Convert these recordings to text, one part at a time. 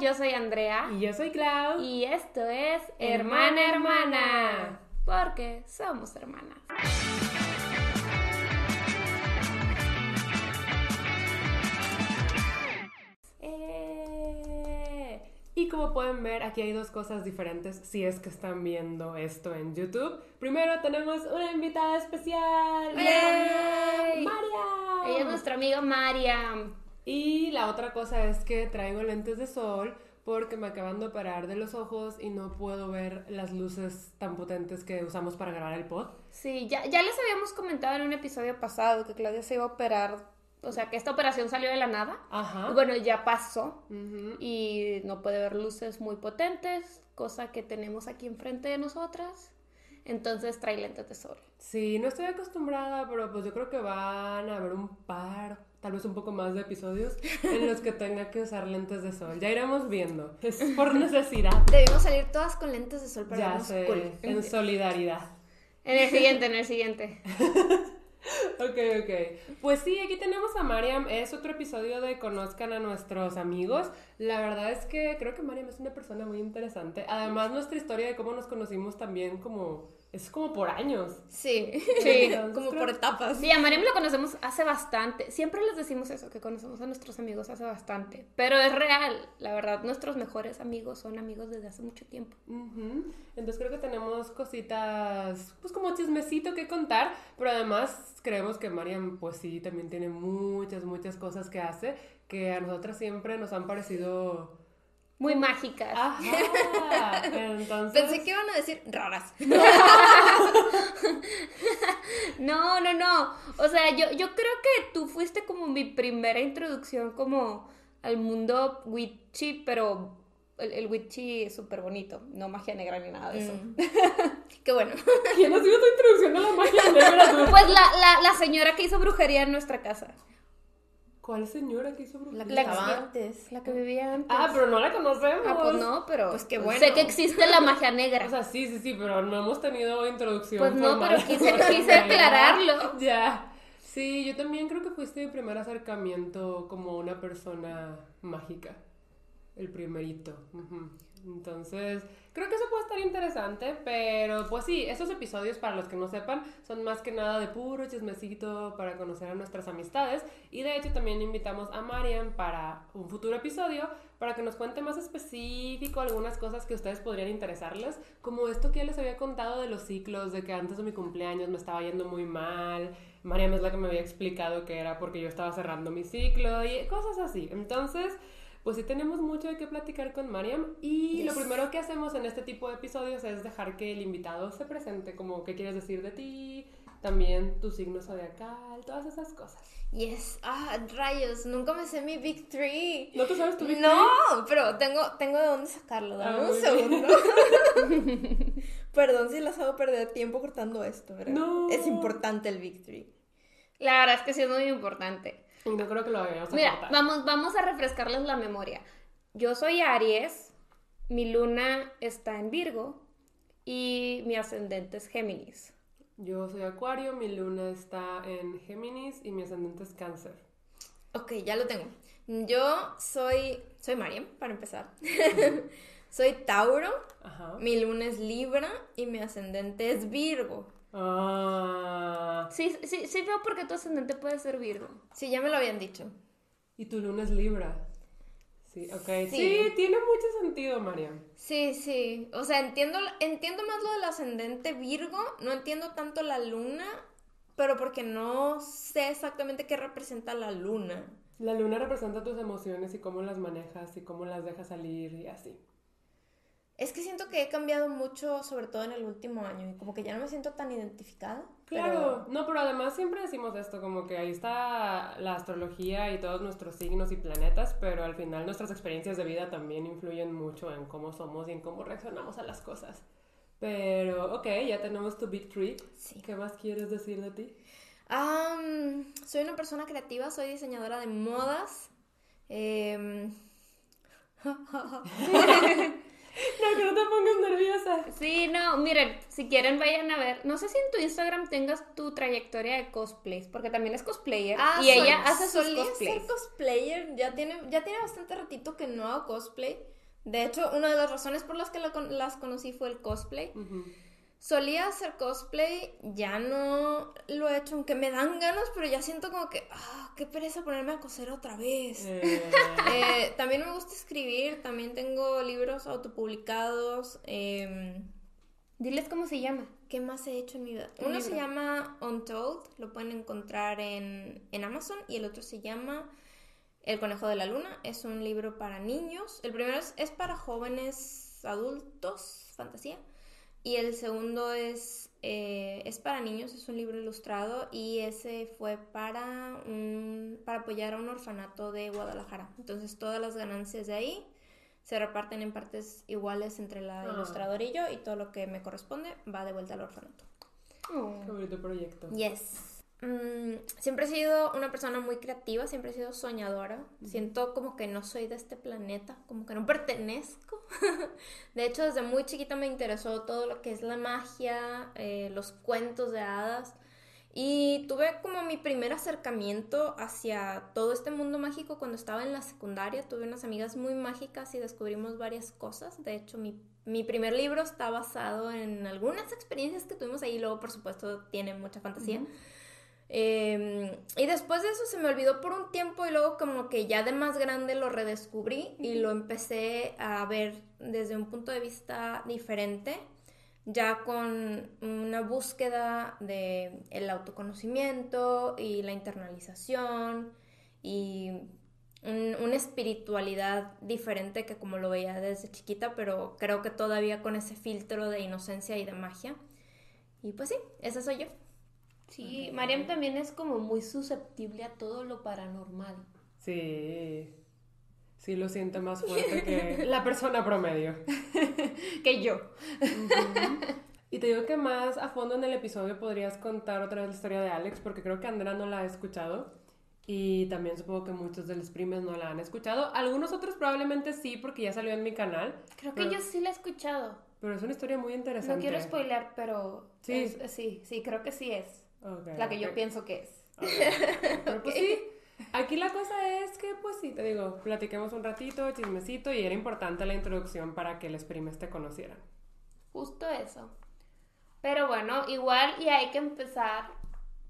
yo soy Andrea. Y yo soy Clau. Y esto es Hermana Hermana. Porque somos hermanas. Eh, Y como pueden ver, aquí hay dos cosas diferentes si es que están viendo esto en YouTube. Primero tenemos una invitada especial. ¡Yay! ¡María! Ella es nuestra amiga Mariam. Y la otra cosa es que traigo lentes de sol porque me acaban de operar de los ojos y no puedo ver las luces tan potentes que usamos para grabar el pod. Sí, ya, ya les habíamos comentado en un episodio pasado que Claudia se iba a operar. O sea, que esta operación salió de la nada. Ajá. Y bueno, ya pasó. Ujú. y no puede ver luces muy potentes, cosa que tenemos aquí enfrente de nosotras. Entonces trae lentes de sol. Sí, no estoy acostumbrada, pero pues yo creo que van a haber un par, tal vez un poco más de episodios en los que tenga que usar lentes de sol. Ya iremos viendo. Es por necesidad. Debimos salir todas con lentes de sol para Ya vernos sé, cool. en solidaridad. En el siguiente, en el siguiente. Ok, ok. Pues sí, aquí tenemos a Mariam. Es otro episodio de Conozcan a nuestros amigos. La verdad es que creo que Mariam es una persona muy interesante. Además, nuestra historia de cómo nos conocimos también como... Es como por años. Sí, Sí, como creo- por etapas. Sí, a Mariam la conocemos hace bastante. Siempre les decimos eso, que conocemos a nuestros amigos hace bastante. Pero es real, la verdad. Nuestros mejores amigos son amigos desde hace mucho tiempo. Ujú. Entonces creo que tenemos cositas, pues como chismecito que contar, pero además creemos que Mariam, pues sí, también tiene muchas, muchas cosas que hace que a nosotras siempre nos han parecido... Muy mágicas. Ajá. Entonces... Pensé que iban a decir raras. No, no, no. O sea, yo, yo creo que tú fuiste como mi primera introducción como al mundo witchy, pero el, el witchy es súper bonito, no magia negra ni nada de eso. Qué bueno. ¿Quién ha sido tu introducción a la magia negra? Pues la, la, la señora que hizo brujería en nuestra casa, ¿Cuál señora que hizo brujería? La que antes. la que vivía antes. Ah, pero no la conocemos. Ah, pues no, pero Pues qué bueno. sé que existe la magia negra. O sea, sí, sí, sí, pero no hemos tenido introducción. Pues no, pero quise, quise aclararlo. Ya. Sí, yo también creo que fuiste mi primer acercamiento como una persona mágica. El primerito. Ujú. Entonces, creo que eso puede estar interesante, pero pues sí, esos episodios, para los que no sepan, son más que nada de puro chismecito para conocer a nuestras amistades. Y de hecho también invitamos a Marian para un futuro episodio para que nos cuente más específico algunas cosas que ustedes podrían interesarles, como esto que ya les había contado de los ciclos, de que antes de mi cumpleaños me estaba yendo muy mal. Mariam es la que me había explicado que era porque yo estaba cerrando mi ciclo y cosas así. Entonces, pues sí tenemos mucho de qué platicar con Mariam y lo primero que hacemos en este tipo de episodios es dejar que el invitado se presente, como qué quieres decir de ti, también tu signo zodiacal, todas esas cosas. Yes. Ah, rayos. Nunca me sé mi Big Three. ¿No te sabes tu Big No, pero tengo, tengo de dónde sacarlo. Dame Ah, un segundo. Perdón si las hago perder tiempo cortando esto, pero No. es importante el Big Three. La verdad es que sí es muy importante. Y no creo que lo vayamos a Mira, cortar. vamos, vamos a refrescarles la memoria. Yo soy Aries, mi luna está en Virgo y mi ascendente es Géminis. Yo soy Acuario, mi luna está en Géminis y mi ascendente es Cáncer. Ok, ya lo tengo. Yo soy, soy Mariam, para empezar. soy Tauro, Ajá. mi luna es Libra y mi ascendente es Virgo. Ah. Sí, sí, sí veo por qué tu ascendente puede ser Virgo. Sí, ya me lo habían dicho. Y tu luna es Libra. Sí, ok. Sí, Sí. tiene mucho sentido, Mariam. Sí, sí. O sea, entiendo, entiendo más lo del ascendente Virgo, no entiendo tanto la luna, pero porque no sé exactamente qué representa la luna. La luna representa tus emociones y cómo las manejas y cómo las dejas salir y así. Es que siento que he cambiado mucho, sobre todo en el último año, y como que ya no me siento tan identificada. Claro, no, pero además siempre decimos esto, como que ahí está la astrología y todos nuestros signos y planetas, pero al final nuestras experiencias de vida también influyen mucho en cómo somos y en cómo reaccionamos a las cosas. Pero, ok, ya tenemos tu Big Three. Sí. ¿Qué más quieres decir de ti? Am, soy una persona creativa, soy diseñadora de modas. em, No, que no te pongas nerviosa. Sí, no, miren, si quieren vayan a ver. No sé si en tu Instagram tengas tu trayectoria de cosplays, porque también es cosplayer. Ah, y ella hace sus solía cosplays. ser cosplayer, ya tiene, ya tiene bastante ratito que no hago cosplay. De hecho, una de las razones por las que la las conocí fue el cosplay. Solía hacer cosplay, ya no lo he hecho, aunque me dan ganas, pero ya siento como que, ah, qué pereza ponerme a coser otra vez. Eh, Eh, también me gusta escribir, también tengo libros autopublicados. em, Diles cómo se llama. ¿Qué más he hecho en mi vida? ¿Qué Uno se llama Untold, lo pueden encontrar en, en Amazon, y el otro se llama El Conejo de la Luna. Es un libro para niños. El primero es, es para jóvenes adultos, fantasía. Y el segundo es, eh, es para niños, es un libro ilustrado y ese fue para, un- para apoyar a un orfanato de Guadalajara. Entonces todas las ganancias de ahí se reparten en partes iguales entre la Ah. ilustradora y yo y todo lo que me corresponde va de vuelta al orfanato. Oh. Qué bonito proyecto. Yes. Mm, siempre he sido una persona muy creativa, siempre he sido soñadora. Siento como que no soy de este planeta, como que no pertenezco. de hecho, desde muy chiquita me interesó todo lo que es la magia, eh, los cuentos de hadas. Y tuve como mi primer acercamiento hacia todo este mundo mágico cuando estaba en la secundaria. Tuve unas amigas muy mágicas y descubrimos varias cosas. De hecho, mi, mi primer libro está basado en algunas experiencias que tuvimos ahí. Luego, por supuesto, tiene mucha fantasía. Eh, y después de eso se me olvidó por un tiempo y luego como que ya de más grande lo redescubrí y lo empecé a ver desde un punto de vista diferente, ya con una búsqueda de el autoconocimiento y la internalización y un- una espiritualidad diferente que como lo veía desde chiquita, pero creo que todavía con ese filtro de inocencia y de magia. Y pues sí, esa soy yo. Sí, Mariam también es como muy susceptible a todo lo paranormal. Sí. Sí, lo siento más fuerte que la persona promedio. Que yo. Y te digo que más a fondo en el episodio podrías contar otra vez la historia de Alex, porque creo que Andrea no la ha escuchado. Y también supongo que muchos de los primes no la han escuchado. Algunos otros probablemente sí, porque ya salió en mi canal. Creo que yo sí la he escuchado. Pero es una historia muy interesante. No quiero spoilear, pero Sí. es- sí, sí, creo que sí es. Ok, La que yo ok. pienso que es. Ok. Pero pues sí, aquí la cosa es que, pues sí, te digo, platiquemos un ratito, chismecito, y era importante la introducción para que los primes te conocieran. Justo eso. Pero bueno, igual y hay que empezar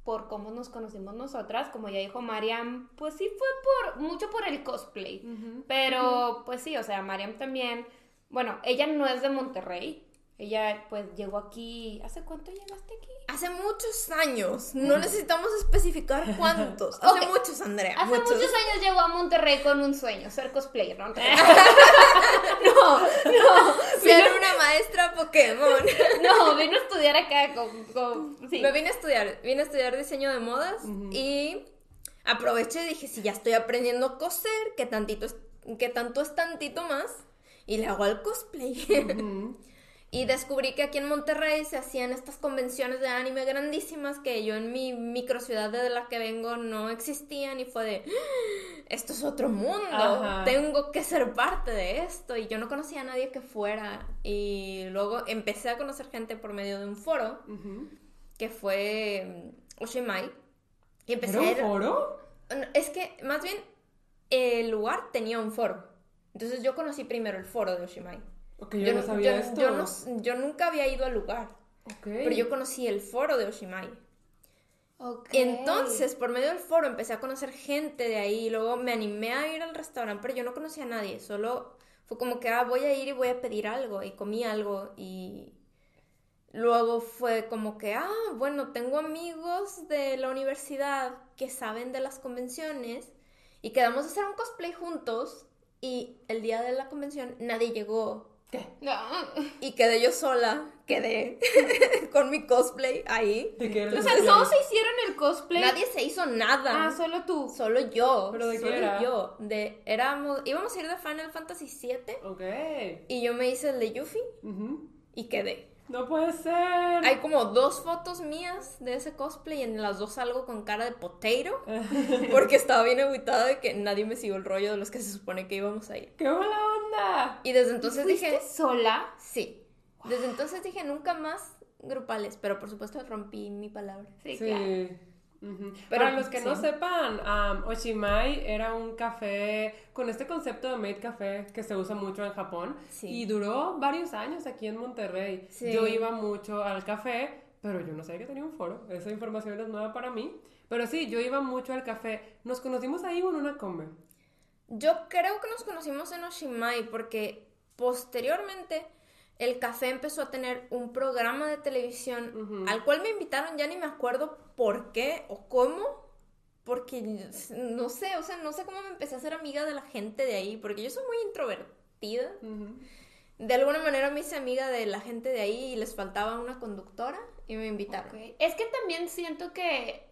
por cómo nos conocimos nosotras. Como ya dijo Mariam, pues sí fue por mucho por el cosplay. Pero pues sí, o sea, Mariam también, bueno, ella no es de Monterrey. Ella pues llegó aquí, ¿hace cuánto llegaste aquí? Hace muchos años. No necesitamos especificar cuántos. Hace muchos, Andrea. Hace muchos. años llegó a Monterrey con un sueño, ser cosplayer, ¿no? No, no. Ser una maestra Pokémon. No, vino a estudiar acá con... con- sí. Me vine a estudiar. Vine a estudiar diseño de modas y aproveché y dije, si ya estoy aprendiendo a coser, que tantito es, que tanto es tantito más. Y le hago al cosplay. Ujú. Y descubrí que aquí en Monterrey se hacían estas convenciones de anime grandísimas que yo en mi microciudad de la que vengo no existían y fue de, "Ah, esto es otro mundo, Ajá. tengo que ser parte de esto y yo no conocía a nadie que fuera y luego empecé a conocer gente por medio de un foro que fue mm, Oshimai y empecé ¿Era un foro? Es que más bien el lugar tenía un foro. Entonces yo conocí primero el foro de Oshimai. Yo, no sabía yo- esto. yo no- yo nunca había ido al lugar, pero yo conocí el foro de Oshimai. Ok. Entonces, por medio del foro empecé a conocer gente de ahí, y luego me animé a ir al restaurante, pero yo no conocía a nadie, solo fue como que, ah, voy a ir y voy a pedir algo, y comí algo, y luego fue como que, ah, bueno, tengo amigos de la universidad que saben de las convenciones, y quedamos a hacer un cosplay juntos, y el día de la convención nadie llegó, ¿Qué? No. y quedé yo sola, quedé con mi cosplay ahí. ¿De qué O sea, todos se hicieron el cosplay. Nadie se hizo nada. Ah, solo tú. Solo yo. ¿Pero de qué solo era? yo. De, éramos, íbamos a ir de Final Fantasy VII Ok. y yo me hice el de Yuffie y quedé. No puede ser. Hay como dos fotos mías de ese cosplay y en las dos salgo con cara de potato porque estaba bien aguitada de que nadie me siguió el rollo de los que se supone que íbamos a ir. ¡Qué buena onda! Y desde entonces ¿Fuiste dije, sola? sí. Desde entonces dije nunca más grupales, pero por supuesto rompí mi palabra. Sí, Sí. claro. Pero, Para los que no sepan, um, Oshimai era un café con este concepto de made café que se usa mucho en Japón Sí. y duró varios años aquí en Monterrey. Sí. Yo iba mucho al café, pero yo no sabía que tenía un foro. Esa información es nueva para mí. Pero sí, yo iba mucho al café. Nos conocimos ahí o en una come. Yo creo que nos conocimos en Oshimai porque posteriormente el café empezó a tener un programa de televisión al cual me invitaron, ya ni me acuerdo por qué o cómo, porque no sé, o sea, no sé cómo me empecé a ser amiga de la gente de ahí, porque yo soy muy introvertida. De alguna manera me hice amiga de la gente de ahí y les faltaba una conductora y me invitaron. Es que también siento que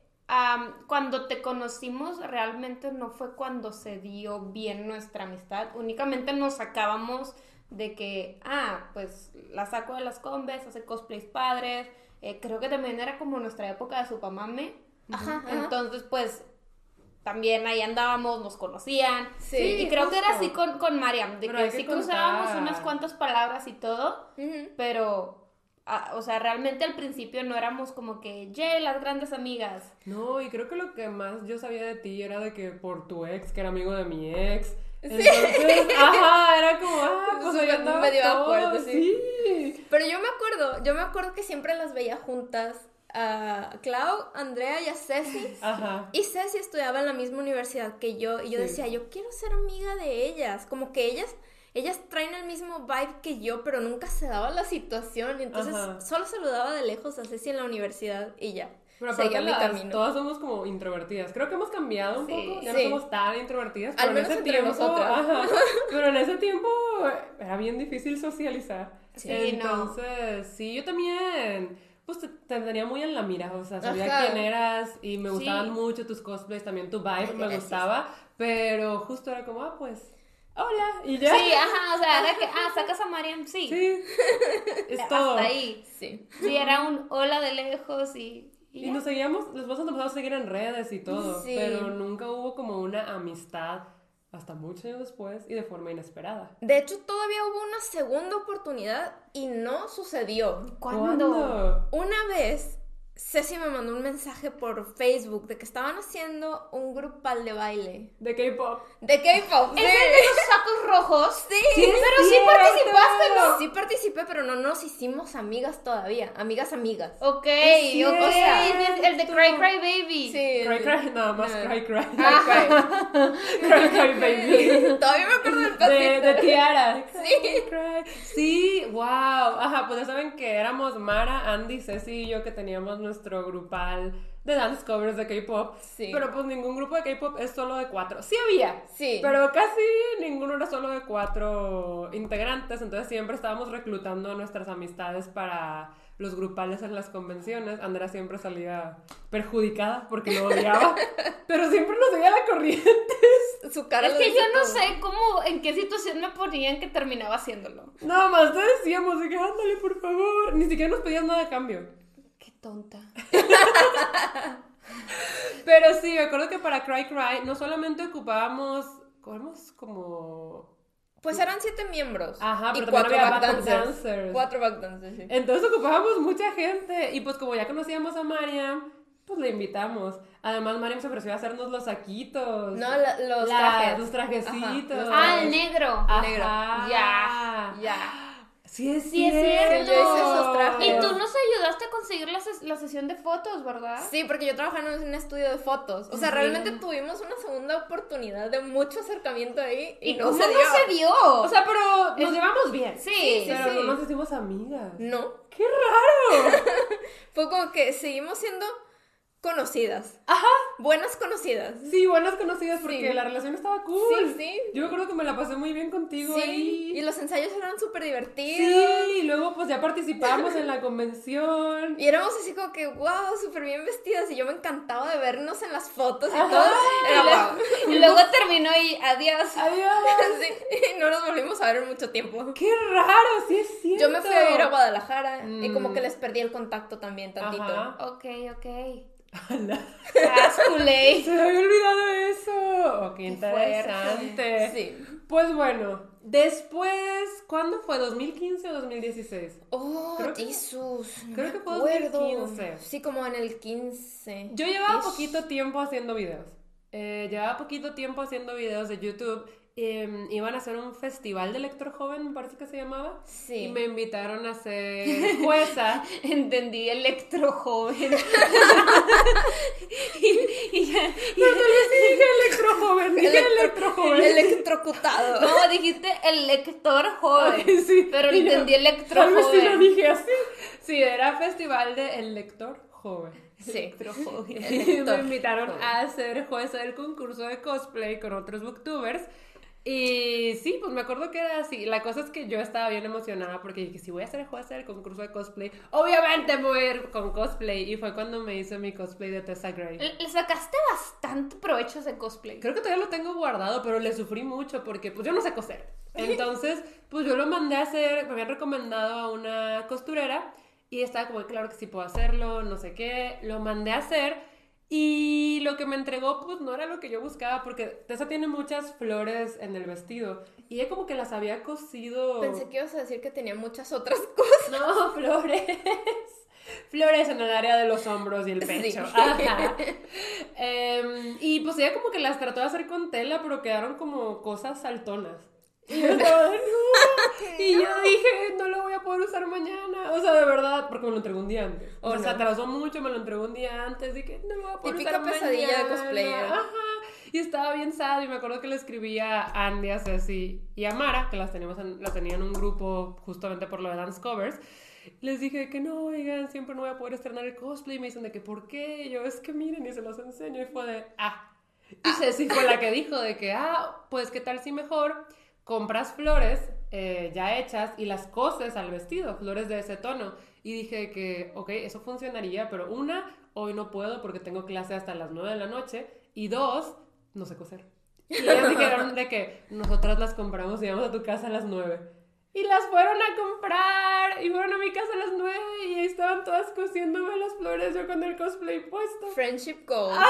cuando te conocimos realmente no fue cuando se dio bien nuestra amistad. Únicamente nos sacábamos de que, ah, pues la saco de las combes, hace cosplays padres. Eh, creo que también era como nuestra época de Supamame. Ajá, ajá. Entonces, pues también ahí andábamos, nos conocían. Sí, y creo que era así con, con Mariam, de Pero que sí cruzábamos contar. unas cuantas palabras y todo pero, ah, o sea, realmente al principio no éramos como que, yay, las grandes amigas. No, y creo que lo que más yo sabía de ti era de que por tu ex, que era amigo de mi ex. Entonces, ajá, era como, ah, pues Súper medio acuerdo, sí. sí. Pero yo me acuerdo, yo me acuerdo que siempre las veía juntas a Clau, Andrea y a Ceci. Ajá. Y Ceci estudiaba en la misma universidad que yo y yo Sí. decía, yo quiero ser amiga de ellas, como que ellas ellas traen el mismo vibe que yo, pero nunca se daba la situación, y entonces Ajá. solo saludaba de lejos a Ceci en la universidad y ya. Pero aparte mi las- camino. todas somos como introvertidas. Creo que hemos cambiado un Sí. poco. Ya Sí. no somos tan introvertidas. Al Pero en ese tiempo, ajá, pero en ese tiempo era bien difícil socializar. Sí, no. Entonces, sí, yo también, pues te, te tenía muy en la mira. O sea, sabía Ajá. quién eras y me Sí. gustaban mucho tus cosplays, también tu vibe me Gracias. gustaba. Pero justo era como, ah, pues, hola. Y ya. Sí, ajá, o sea, era que, ah, sacas a Mariam, sí. Sí. es Hasta ahí. Sí. Sí, era un hola de lejos y... y nos seguíamos, después nos empezamos a seguir en redes y todo, Sí. pero nunca hubo como una amistad hasta muchos años después y de forma inesperada. De hecho, todavía hubo una segunda oportunidad y no sucedió. ¿Cuándo? Una vez, Ceci me mandó un mensaje por Facebook de que estaban haciendo un grupal de baile. De K-pop. De K-pop. ¿Es de los sacos rojos? Sí, Pero sí cierto. participaste, ¿no? Sí participé, pero no nos hicimos amigas todavía. Amigas, amigas. Ok, cierto. el de Cry Cry Baby. Sí. Cry Cry, nada más No. Cry Cry. Ah, Cry Cry Baby. Todavía me acuerdo del De, pasito. de Tiara. Sí. Cry, cry. Sí, wow. Ajá, pues ya saben que éramos Mara, Andy, Ceci y yo que teníamos nuestro grupal de dance covers de K-pop. Sí. Pero pues ningún grupo de K-pop es solo de cuatro. Sí había. Sí. Pero casi ninguno era solo de cuatro integrantes. Entonces siempre estábamos reclutando a nuestras amistades para los grupales en las convenciones. Andrea siempre salía perjudicada porque lo odiaba. pero siempre nos seguía la corriente. Su cara Es que yo no todo. sé cómo, en qué situación me ponían que terminaba haciéndolo. Nada más te decíamos de que ándale, por favor. Ni siquiera nos pedías nada a cambio. Tonta. Pero sí, me acuerdo que para Cry Cry no solamente ocupábamos, éramos como... Pues eran siete miembros. Ajá, y pero también cuatro había back backup dancers. Cuatro back dancers, sí. Entonces ocupábamos mucha gente y pues como ya conocíamos a Mariam, pues le invitamos. Además Mariam se ofreció a hacernos los saquitos. No, la- los La- trajes. Los trajecitos. Ajá, los Ah, el negro. Ajá. negro. Ya, ya. Sí es Sí, es cierto. cierto. Yo hice esos trajes. Y tú nos ayudaste a conseguir la, ses- la sesión de fotos, ¿verdad? Sí, porque yo trabajaba en un estudio de fotos. O sea, realmente tuvimos una segunda oportunidad de mucho acercamiento ahí y, ¿Y no cómo se dio. no se dio? O sea, pero nos llevamos bien. sí, sí, pero sí. no nos hicimos amigas. no. ¡Qué raro! Fue como que seguimos siendo conocidas. Ajá. Buenas conocidas. Sí, buenas conocidas porque Sí. la relación estaba cool. Sí, sí. Yo creo que me la pasé muy bien contigo Sí, ahí. y los ensayos eran súper divertidos. Sí, y luego pues ya participamos en la convención. Y éramos así como que, wow, súper bien vestidas. Y yo me encantaba de vernos en las fotos y Ajá. todo. Era Y, luego terminó y adiós. Adiós. Sí, y no nos volvimos a ver en mucho tiempo. Qué raro, sí es cierto. Yo me fui a vivir a Guadalajara y Mm. como que les perdí el contacto también tantito. Ajá. Ok, ok. Ala, Casculé. Se me había olvidado eso. Oh, qué interesante. Sí. Pues bueno, después, ¿cuándo fue? ¿2015 o 2016? Oh, Creo que- Jesús. no creo que fue acuerdo. 2015. Sí, como en el 15. Yo llevaba Ish. poquito tiempo haciendo videos. Eh, llevaba poquito tiempo haciendo videos de YouTube. Eh, iban a hacer un festival de lector joven, me parece que se llamaba. Sí. Y me invitaron a ser jueza. Entendí electro joven. y, y ya- y- dije electro joven, dije electro joven. Electrocutado. no, dijiste el lector joven. Ay, sí. Pero Y yo, entendí electro Tal vez sí lo joven. dije así. Sí, era festival de el lector joven. Sí. Electro joven. Me invitaron joven. a ser jueza del concurso de cosplay con otros booktubers. Y sí, pues me acuerdo que era así. La cosa es que yo estaba bien emocionada porque dije, si voy a ser jueza del concurso de cosplay, obviamente me voy a ir con cosplay. Y fue cuando me hice mi cosplay de Tessa Gray. Le sacaste bastante provecho a ese cosplay. Creo que todavía lo tengo guardado, pero le sufrí mucho porque pues yo no sé coser. Entonces, pues yo lo mandé a hacer, me habían recomendado a una costurera y estaba como, claro que sí puedo hacerlo, no sé qué. Lo mandé a hacer y lo que me entregó pues no era lo que yo buscaba porque Tessa tiene muchas flores en el vestido y ella como que las había cosido... Pensé que ibas a decir que tenía muchas otras cosas. No, flores. Flores en el área de los hombros y el Sí. pecho. Ajá. Em, y pues ella como que las trató de hacer con tela, pero quedaron como cosas saltonas. Y yo dije, no lo voy a poder usar mañana. O sea, de verdad, porque me lo entregó un día antes. O Oh, sea, atrasó mucho, me lo entregó un día antes. Dije, no lo voy a poder Típica usar pesadilla de mañana". cosplayer. Ajá. Y estaba bien sad. Y me acuerdo que le escribí a Andy, a Ceci y a Mara, que las, teníamos en, las tenía en un grupo justamente por lo de Dance Covers. Les dije que no, oigan, siempre no voy a poder estrenar el cosplay. Y me dicen de que, ¿por qué? Y yo, es que miren, y se los enseño. Y fue de, ah. Y Ceci fue la que dijo de que, ah, pues, ¿qué tal si mejor compras flores eh, ya hechas y las coses al vestido, flores de ese tono? Y dije que, ok, eso funcionaría, pero una, hoy no puedo porque tengo clase hasta las 9 de la noche. Y dos, no sé coser. Y ellas dijeron de que nosotras las compramos y vamos a tu casa a las 9. Y las fueron a comprar y fueron a mi casa a las 9 y ahí estaban todas cosiéndome las flores yo con el cosplay puesto. Friendship goals. Ajá,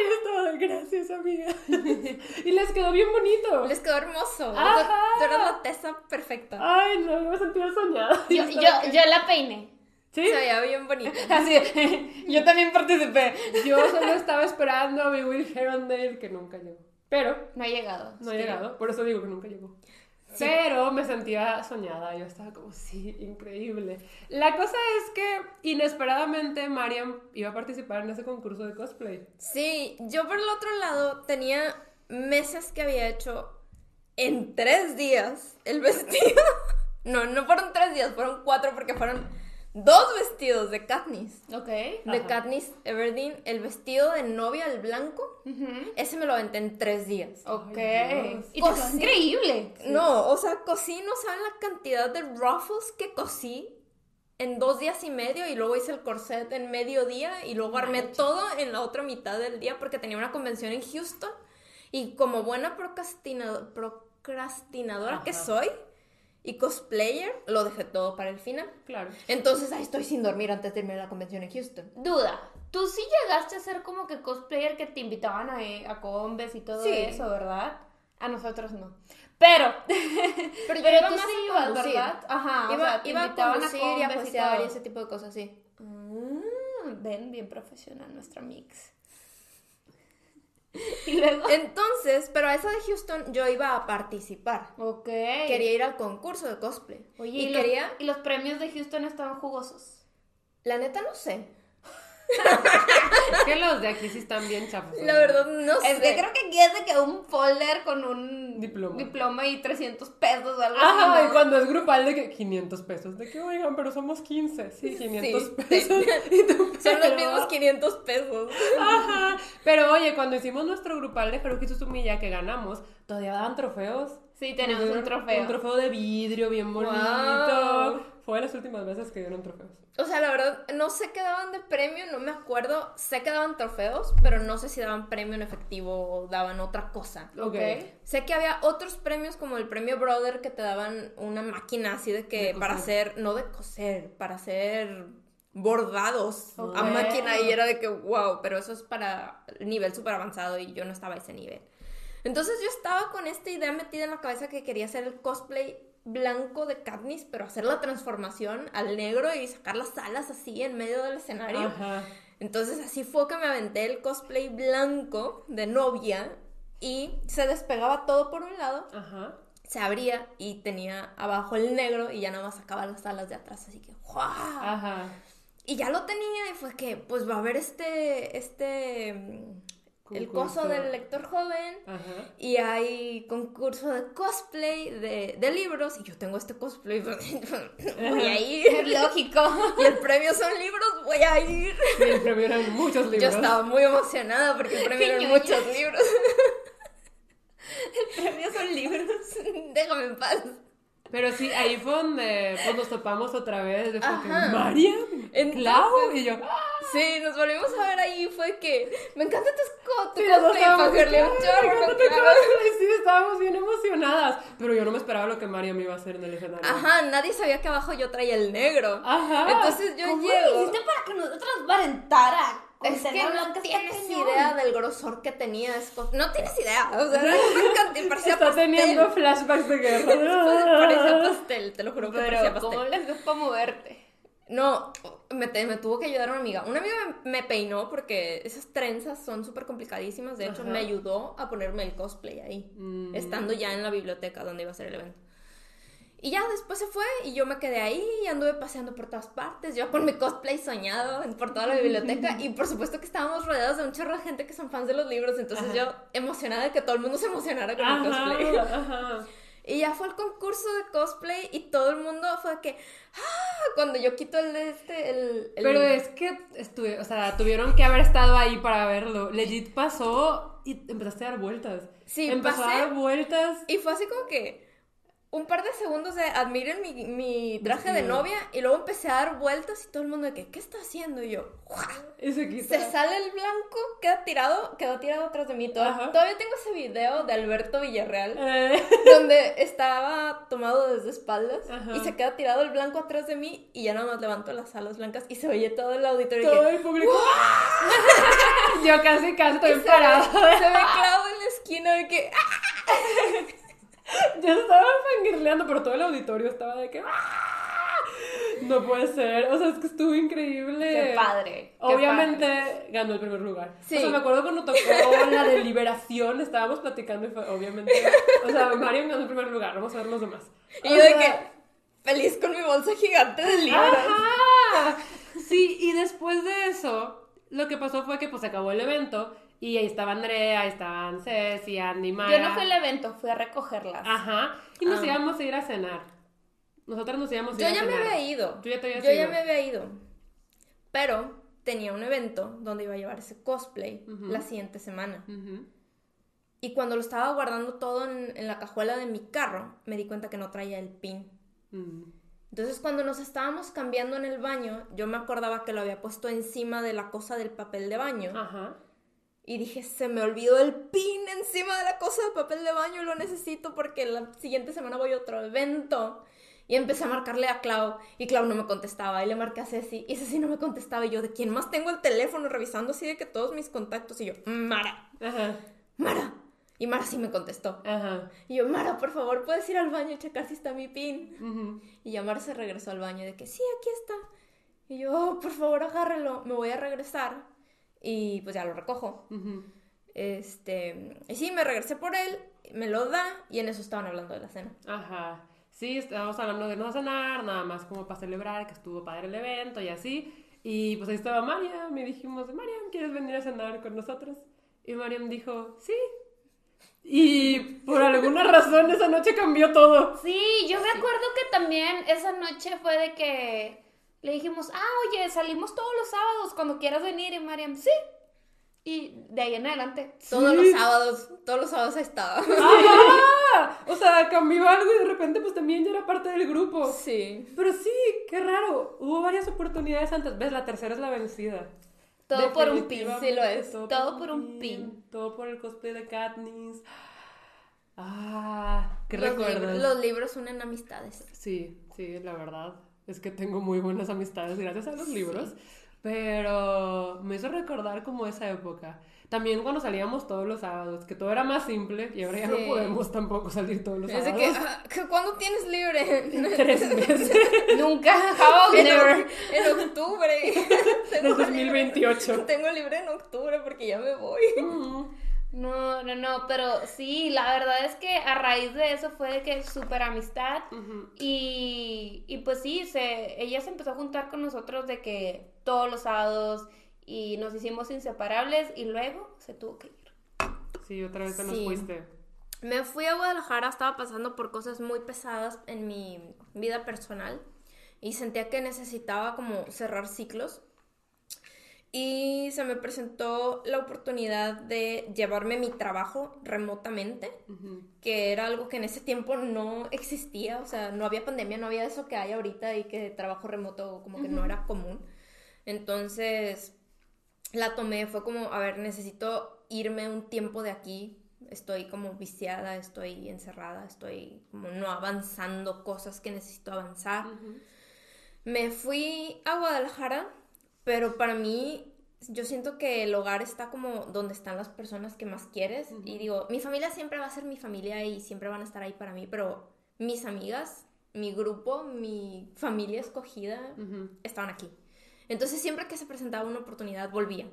y estaba gracias, amiga. y les quedó bien bonito. Les quedó hermoso. Ajá. Tú eras la tesa perfecta. Ay, no, me sentía soñada. Yo, yo, yo la peiné. ¿Sí? Se veía bien bonita. Así, yo también participé. Yo solo estaba esperando a mi Will Herondale que nunca llegó. Pero No ha llegado. no ha llegado, por eso digo que nunca llegó. Pero me sentía soñada, yo estaba como, sí, increíble. La cosa es que inesperadamente Mariam iba a participar en ese concurso de cosplay. Sí, yo por el otro lado tenía meses que había hecho en tres días el vestido. No, no fueron tres días, fueron cuatro porque fueron dos vestidos de Katniss. Ok. De Ajá. Katniss Everdeen, el vestido de novia, el blanco, ese me lo aventé en tres días. Ok. Y Cosí. increíble. No, o sea, cosí, no saben la cantidad de ruffles que cosí en dos días y medio y luego hice el corset en medio día y luego armé todo en la otra mitad del día porque tenía una convención en Houston y como buena procrastinado- procrastinadora que soy y cosplayer, lo dejé todo para el final. Claro. Entonces ahí estoy sin dormir antes de irme a la convención en Houston. Duda. Tú sí llegaste a ser como que cosplayer que te invitaban a, a combes y todo Sí. eso, ¿verdad? A nosotros no. Pero, Pero pero tú sí a ibas, conducir. ¿verdad? Ajá. o iba sea, te iba a invitaban conducir y a pasear y, ese tipo de cosas, sí. Ah, ven, bien profesional nuestra mix. Y luego. Entonces, pero a esa de Houston yo iba a participar. Ok. Quería ir al concurso de cosplay. Oye, y y, los, quería, y los premios de Houston estaban jugosos. la neta no sé. Es que los de aquí sí están bien chafos. La verdad no sé. Es que creo que aquí es de que un folder con un Diploma. diploma y 300 pesos o algo Ajá, así. y cuando es grupal de que 500 pesos. De que, oigan, pero somos 15. Sí, 500 Sí, pesos. Y tú, Son los mismos 500 pesos. Ajá. Pero oye, cuando hicimos nuestro grupal de Haruki Suzumiya que ganamos, todavía daban trofeos. Sí, tenemos un trofeo. Un trofeo de vidrio bien bonito. Guau. Fue las últimas veces que dieron trofeos. O sea, la verdad, no sé qué daban de premio, no me acuerdo. Sé que daban trofeos, pero no sé si daban premio en efectivo o daban otra cosa. Ok. Sé que había otros premios como el premio Brother que te daban una máquina así de que De para hacer, no de coser, para hacer bordados a máquina y era de que wow, pero eso es para nivel súper avanzado y yo no estaba a ese nivel. Entonces yo estaba con esta idea metida en la cabeza que quería hacer el cosplay blanco de Katniss, pero hacer la transformación al negro y sacar las alas así en medio del escenario. Ajá. Entonces así fue que me aventé el cosplay blanco de novia y se despegaba todo por un lado, Ajá. se abría y tenía abajo el negro y ya nada más sacaba las alas de atrás, así que ¡guau! Ajá. Y ya lo tenía y fue que pues va a haber este, este, el coso del lector joven Ajá. y hay concurso de cosplay de, de libros y yo tengo este cosplay, voy a ir. Lógico. Y el premio son libros, voy a ir. Sí, el premio eran muchos Yo libros. estaba muy emocionada porque el premio eran muchos libros. El premio son libros. Déjame en paz. Pero sí, ahí fue donde pues, nos topamos otra vez. De. Mariam, Entonces- Clau, y yo. ¡ah! Sí, nos volvimos a ver ahí. Fue que me encanta tu Tu cosplay, Fagerle que, un "Ay, chorro, me encanta tu claro". cosplay". Sí, estábamos bien emocionadas. Pero yo no me esperaba lo que Mariam iba a hacer en el escenario. Ajá, nadie sabía que abajo yo traía el negro. Ajá. Entonces yo ¿Cómo llego. hiciste para que Es que no tienes cañón. idea del grosor que tenía Scott. No tienes idea. O sea, era me encanta, parecía Está pastel. teniendo flashbacks de parecía guerra. pastel, te lo juro que parecía Pero, pastel. ¿cómo les dio para moverte? No, me, te- me tuvo que ayudar una amiga. Una amiga me, me peinó porque esas trenzas son súper complicadísimas. De hecho, Ajá. me ayudó a ponerme el cosplay ahí, Mm. estando ya en la biblioteca donde iba a ser el evento. Y ya después se fue y yo me quedé ahí y anduve paseando por todas partes, yo con mi cosplay soñado por toda la biblioteca y por supuesto que estábamos rodeados de un chorro de gente que son fans de los libros, entonces Ajá. yo emocionada de que todo el mundo se emocionara con mi cosplay. Ajá, ajá. Y ya fue el concurso de cosplay y todo el mundo fue que, ¡ah! Cuando yo quito el este, el... el- Pero es que estuve, o sea, tuvieron que haber estado ahí para verlo. Legit pasó y empezaste a dar vueltas. Sí, Empezó pasé. a dar vueltas. Y fue así como que un par de segundos de admiren mi, mi traje de novia y luego empecé a dar vueltas y todo el mundo de que, ¿qué está haciendo? Y yo. Y se. Se sale el blanco, queda tirado, quedó tirado atrás de mí. Toda- Ajá. Todavía tengo ese video de Alberto Villarreal. Eh, donde estaba tomado desde espaldas Ajá. y se queda tirado el blanco atrás de mí y ya nada más levanto las alas blancas y se oye todo el auditorio todo que el público. Yo casi, casi se estoy ve, parada. se ve Clau en la esquina de que ¡ah! Yo estaba fangirleando, pero todo el auditorio estaba de que. ¡ah! No puede ser. O sea, es que estuvo increíble. Qué padre. qué Obviamente padre. ganó el primer lugar. Sí. O sea, me acuerdo cuando tocó la deliberación, estábamos platicando y fue, obviamente. O sea, Mariam ganó el primer lugar, vamos a ver los demás. y O yo de que feliz con mi bolsa gigante de libros. ¡Ajá! Sí, y después de eso, lo que pasó fue que pues se acabó el evento y ahí estaba Andrea, ahí estaban Ceci, Andy, Mara. Yo no fui al evento, fui a recogerlas. Ajá. Y nos Ah. íbamos a ir a cenar. Nosotras nos íbamos a Yo ir a ya me cenar. había ido. Tú ya te habías Yo ido. ya me había ido. Pero tenía un evento donde iba a llevar ese cosplay la siguiente semana. Ujú. Y cuando lo estaba guardando todo en, en la cajuela de mi carro, me di cuenta que no traía el pin. Mm. Entonces cuando nos estábamos cambiando en el baño, yo me acordaba que lo había puesto encima de la cosa del papel de baño. Ajá. Y dije, se me olvidó el pin encima de la cosa de papel de baño, lo necesito porque la siguiente semana voy a otro evento. Y empecé a marcarle a Clau y Clau no me contestaba. Y le marqué a Ceci y Ceci no me contestaba. Y yo, ¿de quién más tengo el teléfono revisando así de que todos mis contactos? Y yo, Mara, Ajá. Mara. Y Mara sí me contestó. Ajá. Y yo, Mara, por favor, ¿puedes ir al baño y checar si está mi pin? Y ya Mara se regresó al baño de que sí, aquí está. Y yo, "Oh, por favor, agárrelo, me voy a regresar. Y pues ya lo recojo. Este, y sí, me regresé por él, me lo da y en eso estaban hablando de la cena. Ajá. Sí, estábamos hablando de no cenar, nada más como para celebrar que estuvo padre el evento y así. Y pues ahí estaba Mariam y dijimos, Mariam, ¿quieres venir a cenar con nosotros? Y Mariam dijo, sí. Y por alguna razón esa noche cambió todo. Sí, yo me acuerdo que también esa noche fue de que le dijimos, ah, oye, salimos todos los sábados cuando quieras venir. Y Mariam, sí. Y de ahí en adelante. Todos Sí. los sábados, todos los sábados estaba. ¡Ah! O sea, cambió algo y de repente pues también ya era parte del grupo. Sí. Pero sí, qué raro. Hubo varias oportunidades antes. ¿Ves? La tercera es la vencida. Todo por un pin, sí lo es. Todo por un pin. Todo por el cosplay de Katniss. Ah, qué los, recuerdos. libros, los libros unen amistades. Sí, sí, la verdad. Es que tengo muy buenas amistades gracias a los libros. Pero me hizo recordar como esa época. También cuando salíamos todos los sábados, que todo era más simple y ahora ya no Sí. podemos tampoco salir todos los sábados. que, ah, ¿que ¿cuándo tienes libre? Tres meses Nunca, how en, never. en octubre. Tengo 2028. libre- Tengo libre en octubre porque ya me voy. Mm. No, no, no, pero sí, la verdad es que a raíz de eso fue de que súper amistad y, y pues sí, se, ella se empezó a juntar con nosotros de que todos los sábados y nos hicimos inseparables y luego se tuvo que ir. Sí, otra vez te nos fuiste. Me fui a Guadalajara, estaba pasando por cosas muy pesadas en mi vida personal y sentía que necesitaba como cerrar ciclos. Y se me presentó la oportunidad de llevarme mi trabajo remotamente, que era algo que en ese tiempo no existía, o sea, no había pandemia, no había eso que hay ahorita y que trabajo remoto como que no era común. Entonces, la tomé, fue como, a ver, necesito irme un tiempo de aquí, estoy como viciada, estoy encerrada, estoy como no avanzando cosas que necesito avanzar. Me fui a Guadalajara, pero para mí yo siento que el hogar está como donde están las personas que más quieres. Y digo, mi familia siempre va a ser mi familia y siempre van a estar ahí para mí, pero mis amigas, mi grupo, mi familia escogida estaban aquí. Entonces siempre que se presentaba una oportunidad volvía.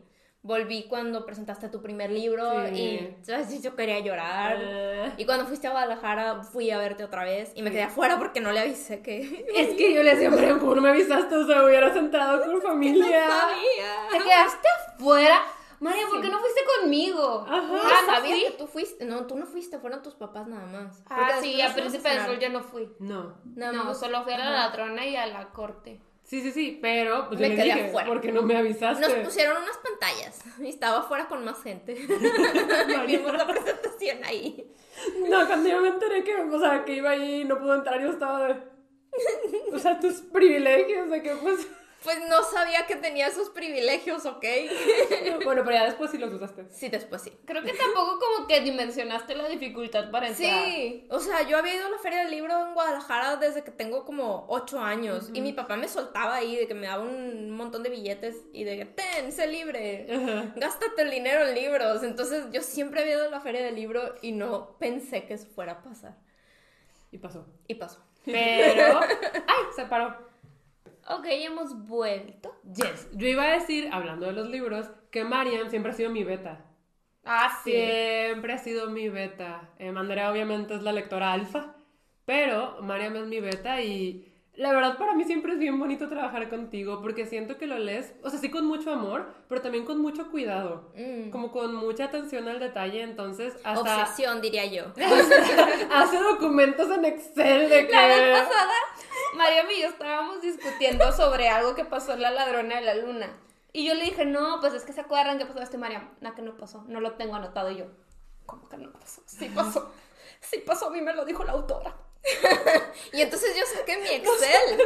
Volví cuando presentaste tu primer libro Sí. y ¿sabes? yo quería llorar. Eh, Y cuando fuiste a Guadalajara fui a verte otra vez y me quedé afuera porque no le avisé que... Es que yo le decía, pero ¿cómo no me avisaste? O sea, hubieras entrado con familia. ¿Te quedaste afuera? María, ¿por qué no fuiste conmigo? Ajá. Ah, ¿no sabía fui? que tú fuiste. No, tú no fuiste, fueron tus papás nada más. Ah, Porque sí, a Príncipe del. Sol ya no fui. No. Nada no, más. solo fui a la Ajá. lamtrona y a la corte. Sí, sí, sí, pero pues Me yo le quedé dije, afuera. ¿por qué no me avisaste? Nos pusieron unas pantallas y estaba afuera con más gente. Vimos la presentación ahí. No, cuando yo me enteré que, o sea, que iba ahí y no pudo entrar, yo estaba de... O sea, tus privilegios de que, pues... Pues no sabía que tenía esos privilegios, ¿ok? Bueno, pero ya después sí los usaste. Sí, después sí. Creo que tampoco como que dimensionaste la dificultad para entrar. Sí, o sea, yo había ido a la feria del libro en Guadalajara desde que tengo como 8 años y mi papá me soltaba ahí de que me daba un montón de billetes y de que ten, sé libre, Ajá. gástate el dinero en libros. Entonces yo siempre había ido a la feria del libro y no pensé que eso fuera a pasar. Y pasó. Y pasó. Pero... ¡Ay! Se paró. Ok, hemos vuelto. Yes. Yo iba a decir, hablando de los libros, que Mariam siempre ha sido mi beta. Ah, sí. Siempre ha sido mi beta. Eh, Andrea obviamente es la lectora alfa, pero Mariam es mi beta y la verdad para mí siempre es bien bonito trabajar contigo porque siento que lo lees, o sea, sí con mucho amor, pero también con mucho cuidado, Mm. como con mucha atención al detalle, entonces hasta Obsesión, diría yo. hace documentos en Excel de que... La vez pasada, Mariam y yo estábamos discutiendo sobre algo que pasó en La Ladrona de la Luna. Y yo le dije, no, pues es que se acuerdan que pasó este Mariam. No, que no pasó, no lo tengo anotado. Y yo, ¿cómo que no pasó? Sí pasó, sí pasó, a mí me lo dijo la autora. Y entonces yo saqué mi Excel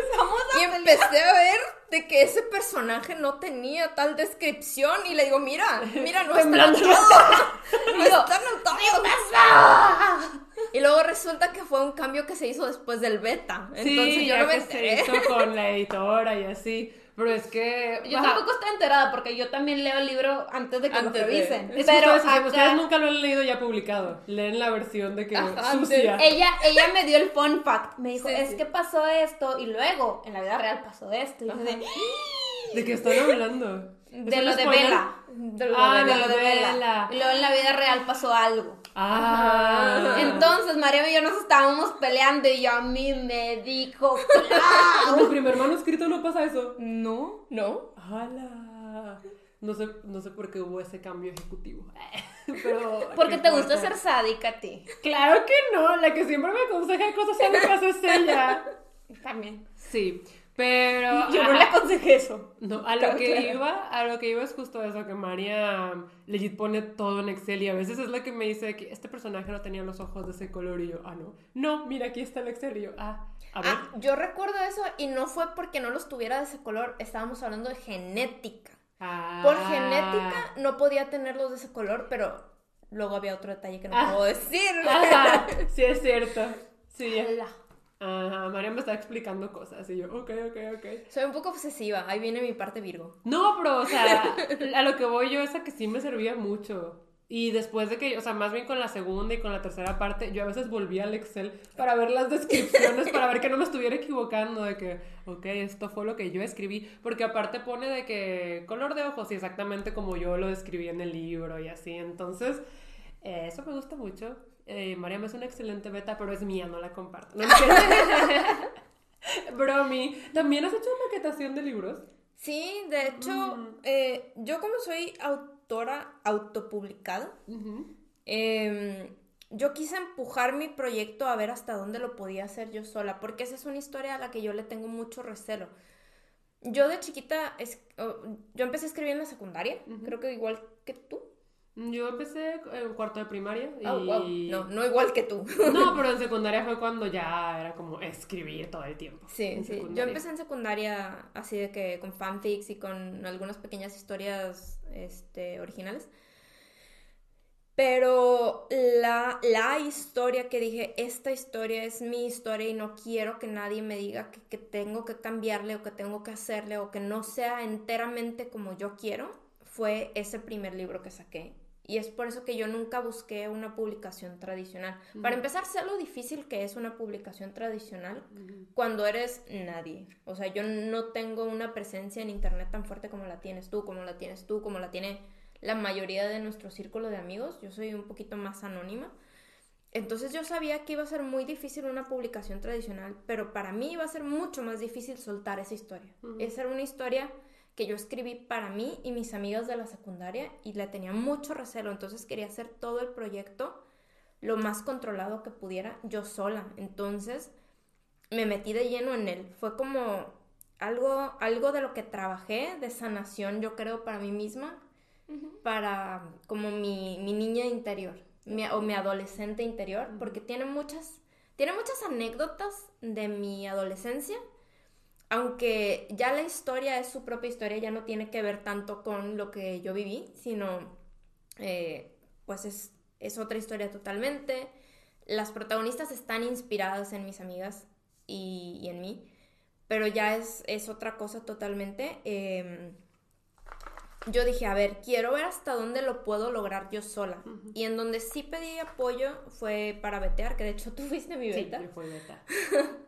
y empecé a ver de que ese personaje no tenía tal descripción y le digo, mira, mira, no está anotado. No está anotado. Y luego resulta que fue un cambio que se hizo después del beta. Entonces sí, yo ya no me que se hizo con la editora y así, pero es que... Yo ajá, tampoco estoy enterada porque yo también leo el libro antes de que Antes lo revisen. Pero ustedes nunca lo han leído ya publicado. Leen la versión de que Ajá, sucia. ella, ella me dio el fun fact. Me dijo, Sí, es sí. que pasó esto y luego en la vida real pasó esto. Y yo de, ¿De qué están hablando? de ¿Es un lo de? Vela. De lo Ah, de lo de Vela. Vela. Y luego en la vida real pasó algo. Ah. Entonces María y yo nos estábamos peleando y yo a mí me dijo, En tu primer manuscrito no pasa eso. no. ¿No? ¡Hala! No sé, no sé por qué hubo ese cambio ejecutivo. Pero, Porque ¿qué te gusta ser sádica a ti. Claro que no, la que siempre me aconseja cosas sádicas es ella. También. Sí, pero... Yo no le aconsejé eso. No, a lo que claro. iba, a lo que iba es justo eso, que María legit pone todo en Excel y a veces es la que me dice que este personaje no tenía los ojos de ese color y yo, ah, no. No, mira, aquí está el Excel y yo, ah, a ver. Ah, yo recuerdo eso y no fue porque no los tuviera de ese color, estábamos hablando de genética. Ah. Por genética no podía tenerlos de ese color, pero luego había otro detalle que no Ah. puedo decir. Sí es cierto. Sí. Ala. Ajá, María me está explicando cosas y yo, ok, ok, ok. Soy un poco obsesiva, ahí viene mi parte Virgo. No, pero, o sea, a lo que voy yo es a que sí me servía mucho. Y después de que, o sea, más bien con la segunda y con la tercera parte, yo a veces volvía al Excel para ver las descripciones, para ver que no me estuviera equivocando, de que, ok, esto fue lo que yo escribí, porque aparte pone de que color de ojos y exactamente como yo lo describí en el libro y así, entonces, eh, eso me gusta mucho. Eh, María me es una excelente beta, pero es mía, no la comparto. No. Bromi, ¿también has hecho maquetación de libros? Sí, de hecho, Mm. eh, yo como soy autora autopublicada, em, yo quise empujar mi proyecto a ver hasta dónde lo podía hacer yo sola, porque esa es una historia a la que yo le tengo mucho recelo. Yo de chiquita, es- yo empecé a escribir en la secundaria, creo que igual que tú. Yo empecé en cuarto de primaria y... Oh, wow. No, no igual que tú. No, pero en secundaria fue cuando ya era como escribir todo el tiempo. Sí, sí. Yo empecé en secundaria así de que con fanfics y con algunas pequeñas historias este, originales. Pero la, la historia que dije, esta historia es mi historia y no quiero que nadie me diga que, que tengo que cambiarle o que tengo que hacerle o que no sea enteramente como yo quiero, fue ese primer libro que saqué. Y es por eso que yo nunca busqué una publicación tradicional. Para empezar, sé lo difícil que es una publicación tradicional cuando eres nadie. O sea, yo no tengo una presencia en internet tan fuerte como la tienes tú, como la tienes tú, como la tiene la mayoría de nuestro círculo de amigos. Yo soy un poquito más anónima. Entonces yo sabía que iba a ser muy difícil una publicación tradicional, pero para mí iba a ser mucho más difícil soltar esa historia. Esa era una historia que yo escribí para mí y mis amigas de la secundaria y le tenía mucho recelo, entonces quería hacer todo el proyecto lo más controlado que pudiera yo sola. Entonces me metí de lleno en él. Fue como algo, algo de lo que trabajé, de sanación, yo creo, para mí misma, para como mi, mi niña interior mi- o mi adolescente interior, porque tiene muchas, tiene muchas anécdotas de mi adolescencia. Aunque ya la historia es su propia historia, ya no tiene que ver tanto con lo que yo viví, sino eh, pues es, es otra historia totalmente. Las protagonistas están inspiradas en mis amigas y, y en mí, pero ya es, es otra cosa totalmente. Em, yo dije, a ver, quiero ver hasta dónde lo puedo lograr yo sola. Y en donde sí pedí apoyo fue para vetear, que de hecho tú fuiste mi Sí, beta. yo fui beta.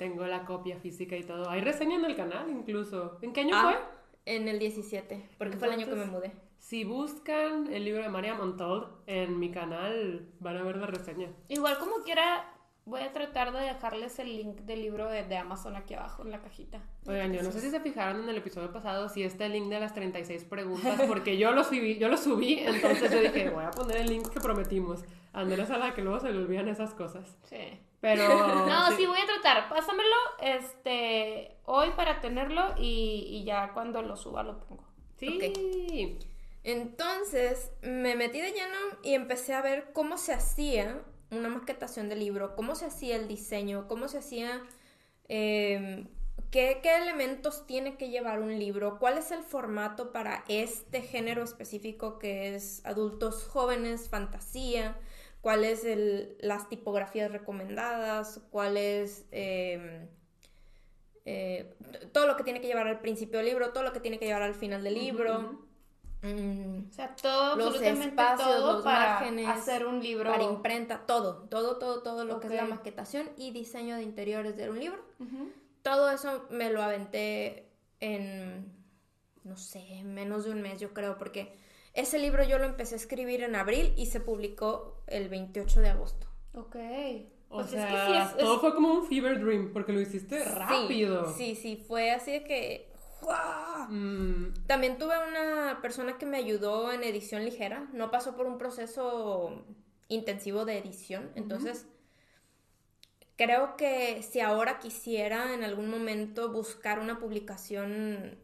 Tengo la copia física y todo. Hay reseña en el canal incluso. ¿En qué año Ah, fue? En el 17, porque fue el año que me Entonces- mudé. Si buscan el libro de María Montold en mi canal, van a ver la reseña. Igual como quiera, voy a tratar de dejarles el link del libro de, de Amazon aquí abajo en la cajita. Oigan, yo no sé si se fijaron en el episodio pasado si está el link de las 36 preguntas, porque yo lo subí, yo lo subí, entonces yo dije, voy a poner el link que prometimos. Andrés a la que luego se le olvidan esas cosas. Sí. Pero... No, sí. voy a tratar. Pásamelo este, hoy para tenerlo y, y ya cuando lo suba lo pongo. Sí. Entonces me metí de lleno y empecé a ver cómo se hacía una maquetación del libro, cómo se hacía el diseño, cómo se hacía, eh, qué, qué elementos tiene que llevar un libro, cuál es el formato para este género específico que es adultos jóvenes, fantasía, cuáles las tipografías recomendadas, cuál es... eh, eh, todo lo que tiene que llevar al principio del libro, todo lo que tiene que llevar al final del libro. Mm, O sea, todo, Los absolutamente espacios, todo los para márgenes, hacer un libro. para imprenta, todo, todo, todo, todo lo que es la maquetación y diseño de interiores de un libro. Todo eso me lo aventé en, no sé, menos de un mes yo creo, porque ese libro yo lo empecé a escribir en abril y se publicó el 28 de agosto. Ok. O Pues sea, es que sí es- todo fue como un fever dream, porque lo hiciste rápido. Sí, sí, sí, fue así de que. Mm, También tuve una persona que me ayudó en edición ligera. No pasó por un proceso intensivo de edición. Entonces, creo que si ahora quisiera en algún momento buscar una publicación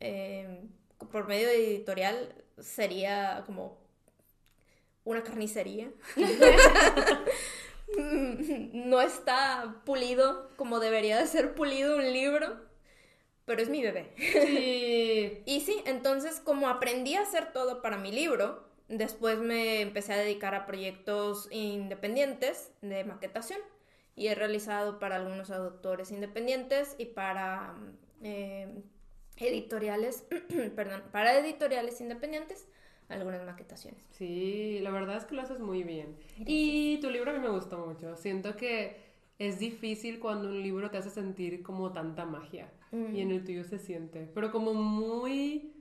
eh, por medio de editorial, sería como una carnicería. no está pulido como debería de ser pulido un libro, pero es mi bebé. sí. Y sí, entonces como aprendí a hacer todo para mi libro, después me empecé a dedicar a proyectos independientes de maquetación y he realizado para algunos autores independientes y para eh, editoriales, perdón, para editoriales independientes algunas maquetaciones. Sí, la verdad es que lo haces muy bien. Y tu libro a mí me gustó mucho. Siento que es difícil cuando un libro te hace sentir como tanta magia. Y en el tuyo se siente. Pero como muy.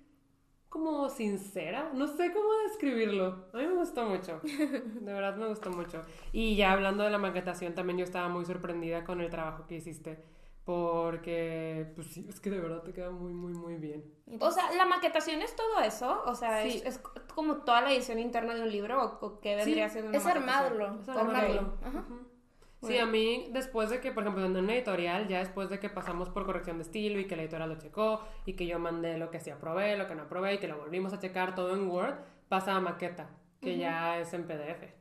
como sincera. No sé cómo describirlo. A mí me gustó mucho. De verdad me gustó mucho. Y ya hablando de la maquetación, también yo estaba muy sorprendida con el trabajo que hiciste. Porque, pues sí, es que de verdad te queda muy, muy, muy bien. O sea, la maquetación es todo eso. O sea, Sí. es, es como toda la edición interna de un libro. ¿O, o qué vendría Sí, siendo una Es armarlo, Es armarlo. Ajá. Sí, a mí, después de que, por ejemplo, en una editorial, ya después de que pasamos por corrección de estilo y que la editorial lo checó y que yo mandé lo que sí aprobé, lo que no aprobé y que lo volvimos a checar todo en Word, pasa a maqueta, que ya es en PDF.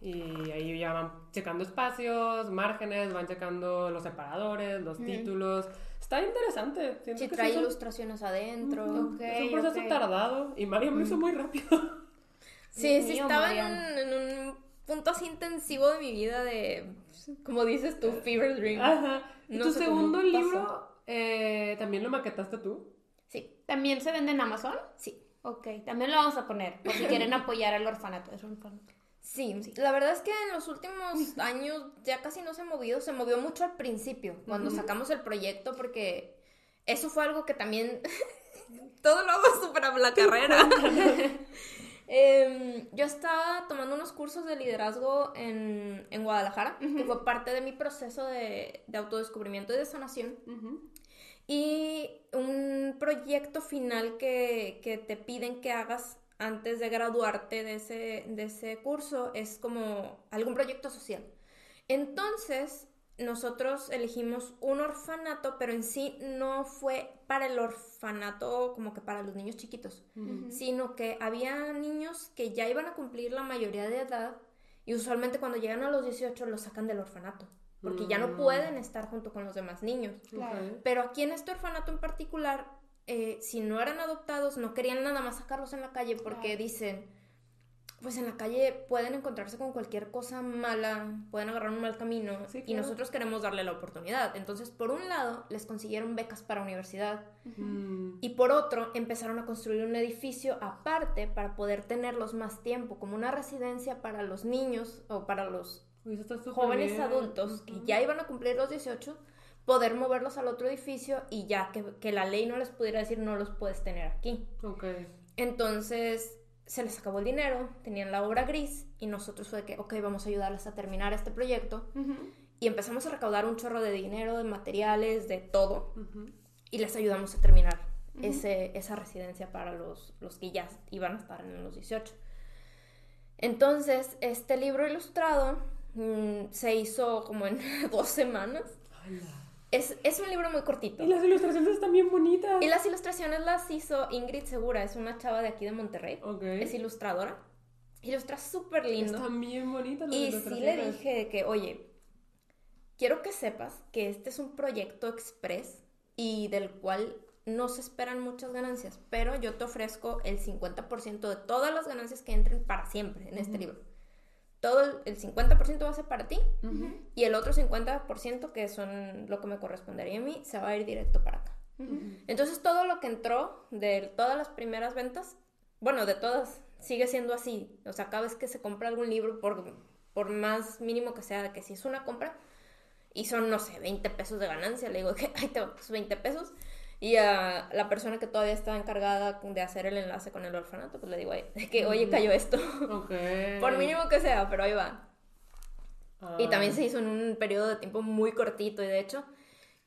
Y ahí ya van checando espacios, márgenes, van checando los separadores, los títulos. Está interesante. Siento Si que trae sí un- ilustraciones adentro. Ok, es un proceso ok. tardado y Mario lo hizo muy rápido. Sí, Dios sí mío, estaba en Mariam. un, en un punto así intensivo de mi vida de, como dices tú, fever dream. Ajá. ¿Y No tu segundo libro eh, también lo maquetaste tú? Sí, ¿También se vende en Amazon? sí. Ok, también lo vamos a poner. Por si quieren apoyar al orfanato. Es un orfanato. Sí, la verdad es que en los últimos años ya casi no se ha movido, se movió mucho al principio, cuando sacamos el proyecto, porque eso fue algo que también, todo lo hago súper a la carrera. Em, yo estaba tomando unos cursos de liderazgo en, en Guadalajara, que fue parte de mi proceso de, de autodescubrimiento y de sanación. Y un proyecto final que, que te piden que hagas antes de graduarte de ese, de ese curso es como algún proyecto social. Entonces, nosotros elegimos un orfanato, pero en sí no fue para el orfanato como que para los niños chiquitos, sino que había niños que ya iban a cumplir la mayoría de edad y usualmente cuando llegan a los 18 los sacan del orfanato, porque ya no Mm. pueden estar junto con los demás niños. Claro. Pero aquí en este orfanato en particular, eh, si no eran adoptados, no querían nada más sacarlos en la calle porque Claro. dicen, pues en la calle pueden encontrarse con cualquier cosa mala, pueden agarrar un mal camino Sí, y nosotros queremos darle la oportunidad. Entonces, por un lado, les consiguieron becas para universidad y por otro, empezaron a construir un edificio aparte para poder tenerlos más tiempo, como una residencia para los niños o para los súper jóvenes bien. adultos que ya iban a cumplir los 18, poder moverlos al otro edificio y ya que, que la ley no les pudiera decir no los puedes tener aquí. Ok. Entonces se les acabó el dinero, tenían la obra gris y nosotros fue de que, ok, vamos a ayudarles a terminar este proyecto y empezamos a recaudar un chorro de dinero, de materiales, de todo Ujú. y les ayudamos a terminar ese, esa residencia para los, los que ya iban a estar en los 18. Entonces, este libro ilustrado mm, se hizo como en dos semanas. Es, es un libro muy cortito. Y las ilustraciones están bien bonitas. Y las ilustraciones las hizo Ingrid Segura, es una chava de aquí de Monterrey. Es ilustradora. Ilustra súper lindo. Están bien bonitas las Y sí le ilustraciones. dije que, oye, quiero que sepas que este es un proyecto express y del cual no se esperan muchas ganancias, pero yo te ofrezco el 50% de todas las ganancias que entren para siempre en este libro. Todo el, el 50% va a ser para ti y el otro 50% que son lo que me correspondería a mí se va a ir directo para acá. Entonces todo lo que entró de todas las primeras ventas, bueno, de todas, sigue siendo así. O sea, cada vez que se compra algún libro, por, por más mínimo que sea, que si es una compra, y son, no sé, 20 pesos de ganancia, le digo que, ay, te va, pues 20 pesos. Y a la persona que todavía está encargada de hacer el enlace con el orfanato, pues le digo, "Oye, de que, oye, cayó esto. Ok. por mínimo que sea, pero ahí va. Ah. Y también se hizo en un periodo de tiempo muy cortito y de hecho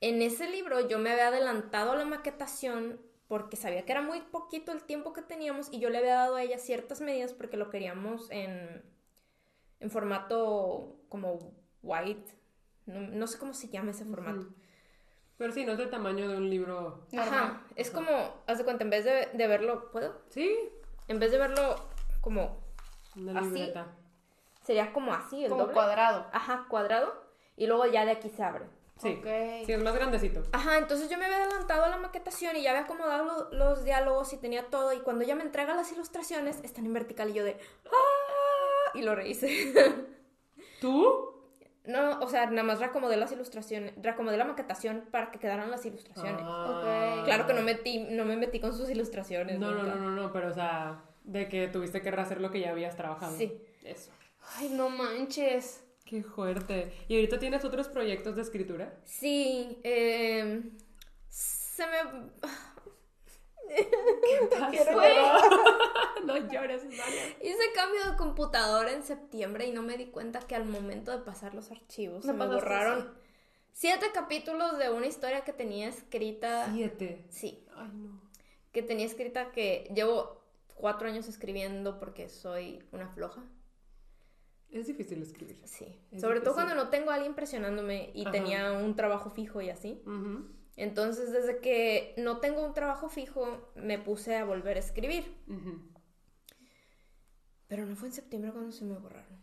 En ese libro yo me había adelantado a la maquetación porque sabía que era muy poquito el tiempo que teníamos y yo le había dado a ella ciertas medidas porque lo queríamos en, en formato como white. No, no sé cómo se llama ese formato. Ujú. Pero sí, no es del tamaño de un libro. Ajá, es como, haz de cuenta, en vez de, de verlo, ¿puedo? Sí, En vez de verlo como, una ¿Así? libreta. sería como así, el Como doble. cuadrado. Ajá, cuadrado. Y luego ya de aquí se abre. Sí. Ok. Sí, es más grandecito. Ajá, entonces yo me había adelantado a la maquetación y ya había acomodado lo- los diálogos y tenía todo. Y cuando ella me entrega las ilustraciones, están en vertical y yo de. ¡Ah! Y lo rehice. ¿Tú? No, o sea, nada más reacomodé las ilustraciones, reacomodé la maquetación para que quedaran las ilustraciones. Ah. Claro que no, metí, no me metí con sus ilustraciones. No, no, no, no, no, pero o sea, de que tuviste que rehacer lo que ya habías trabajado. Sí. Eso. Ay, no manches. Qué fuerte. ¿Y ahorita tienes otros proyectos de escritura? Sí, eh, se me... Fue. no llores, María. Hice cambio de computadora en septiembre y no me di cuenta que al momento de pasar los archivos Me se me borraron siete capítulos de una historia que tenía escrita. Siete. Sí, Ay, no. que tenía escrita que llevo cuatro años escribiendo porque soy una floja. Es difícil escribir. Sí. Es Sobre todo cuando no tengo a alguien presionándome y Ajá. tenía un trabajo fijo y así. Ujú, Entonces, desde que no tengo un trabajo fijo, me puse a volver a escribir. Pero no fue en septiembre cuando se me borraron.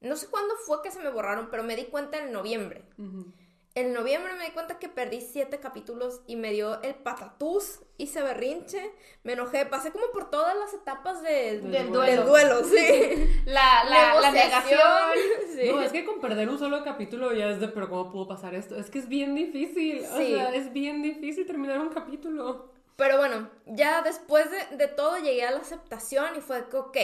No sé cuándo fue que se me borraron, pero me di cuenta en noviembre. En noviembre me di cuenta que perdí siete capítulos y me dio el patatús, hice berrinche, me enojé, pasé como por todas las etapas de- Del del duelo. duelo, sí. La, la, la negación. sí. No, es que con perder un solo capítulo ya es de, pero ¿cómo pudo pasar esto? Es que es bien difícil. O Sí. sea, es bien difícil terminar un capítulo. Pero bueno, ya después de, de todo llegué a la aceptación y fue que, ok,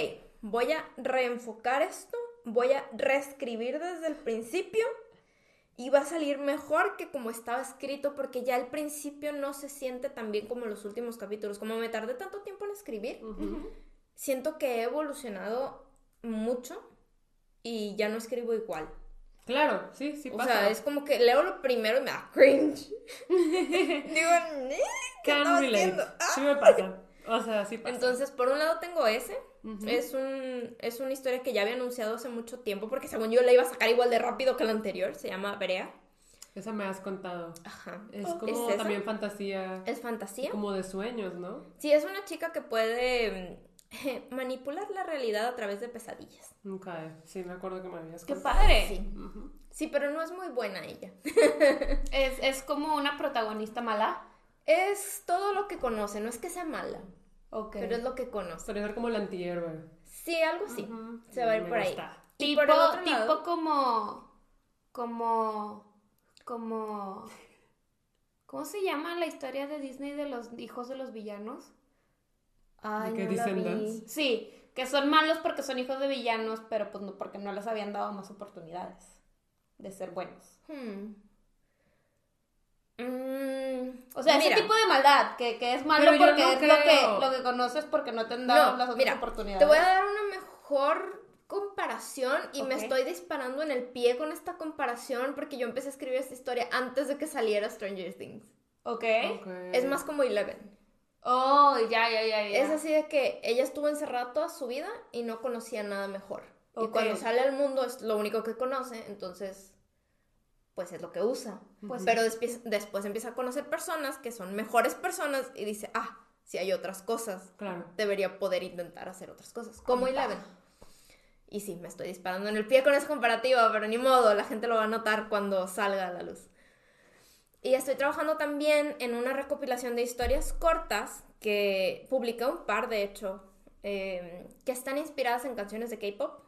voy a reenfocar esto, voy a reescribir desde el principio y va a salir mejor que como estaba escrito porque ya al principio no se siente tan bien como los últimos capítulos. Como me tardé tanto tiempo en escribir, Ujú. siento que he evolucionado mucho y ya no escribo igual. Claro, sí, sí O pasa. sea, es como que leo lo primero y me da cringe. Digo, "Nee, ¿qué estaba relate. haciendo?" Sí me pasa. O sea, sí pasa. Entonces, por un lado tengo ese. Es, un, es una historia que ya había anunciado hace mucho tiempo porque según yo la iba a sacar igual de rápido que la anterior. Se llama Berea. Esa me has contado. Ajá. Es ¿Es como esa? también fantasía. Es fantasía. Como de sueños, ¿no? Sí, es una chica que puede manipular la realidad a través de pesadillas. Nunca, eh. sí, me acuerdo que me habías Qué contado. padre. Sí. Sí, pero no es muy buena ella. Es, es como una protagonista mala. Es todo lo que conoce, no es que sea mala, Ok. pero es lo que conoce. Podría ser como el antihéroe. Sí, algo así. Se va a ir por ahí. Y Tipo, por tipo lado- como. Como. Como. ¿Cómo se llama la historia de Disney de los hijos de los villanos? Ay, ¿De qué no la vi. Descendants? Sí, que son malos porque son hijos de villanos, pero pues no, porque no les habían dado más oportunidades de ser buenos. Hmm. Mm, O sea, mira. ese tipo de maldad, que, que es malo porque no es creo. lo que, lo que conoces porque no te han dado No, las otras mira, oportunidades. Te voy a dar una mejor comparación y me estoy disparando en el pie con esta comparación porque yo empecé a escribir esta historia antes de que saliera Stranger Things. Ok. Ok. Es más como Eleven. Oh, ya, ya, ya, ya. Es así de que ella estuvo encerrada toda su vida y no conocía nada mejor. Y cuando sale al mundo es lo único que conoce, entonces pues es lo que usa. Pues Pero después, después empieza a conocer personas que son mejores personas y dice, ah, si hay otras cosas, Claro. debería poder intentar hacer otras cosas, como Ah. Eleven. Y sí, me estoy disparando en el pie con esa comparativa, pero ni modo, la gente lo va a notar cuando salga a la luz. Y estoy trabajando también en una recopilación de historias cortas que publiqué un par, de hecho, eh, que están inspiradas en canciones de K-pop.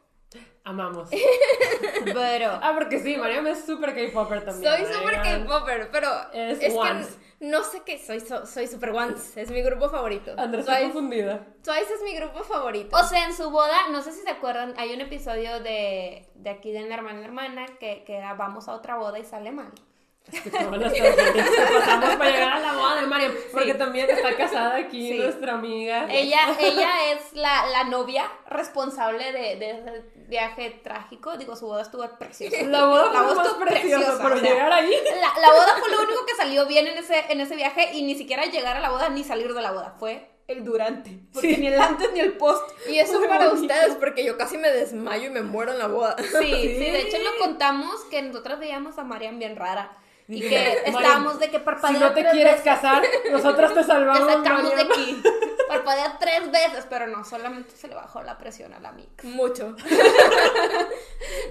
Amamos. Pero. ah, porque sí, Mariam es súper K-Popper también. Soy súper. K-popper, pero Es es, que Once. n- no sé qué, soy, so- soy super Once, es mi grupo favorito. Andrés está Twice, confundida. Twice es mi grupo favorito. O sea, en su boda, no sé si se acuerdan, hay un episodio de, de aquí de la hermana hermana que, que era vamos a otra boda y sale mal. Es que que pasamos para llegar a la boda de Mariam. Porque Sí. también está casada aquí Sí. nuestra amiga. Ella, ella es la, la novia responsable de, de, viaje trágico. Digo, su boda estuvo preciosa. La boda La fue boda estuvo preciosa, preciosa, pero o sea, llegar ahí... La, la boda fue lo único que salió bien en ese, en ese viaje y ni siquiera llegar a la boda ni salir de la boda. Fue el durante. Porque Sí. ni el antes ni el post. Y eso Muy para bonito. ustedes, porque yo casi me desmayo y me muero en la boda. Sí, sí, de hecho lo contamos que nosotras veíamos a Marian bien rara. Y que "Marian, estábamos de que Si parpadea no te tres quieres veces. casar, nosotras te Te salvamos, sacamos de aquí. Parpadea tres veces, pero no, solamente se le bajó la presión a la mix. Mucho.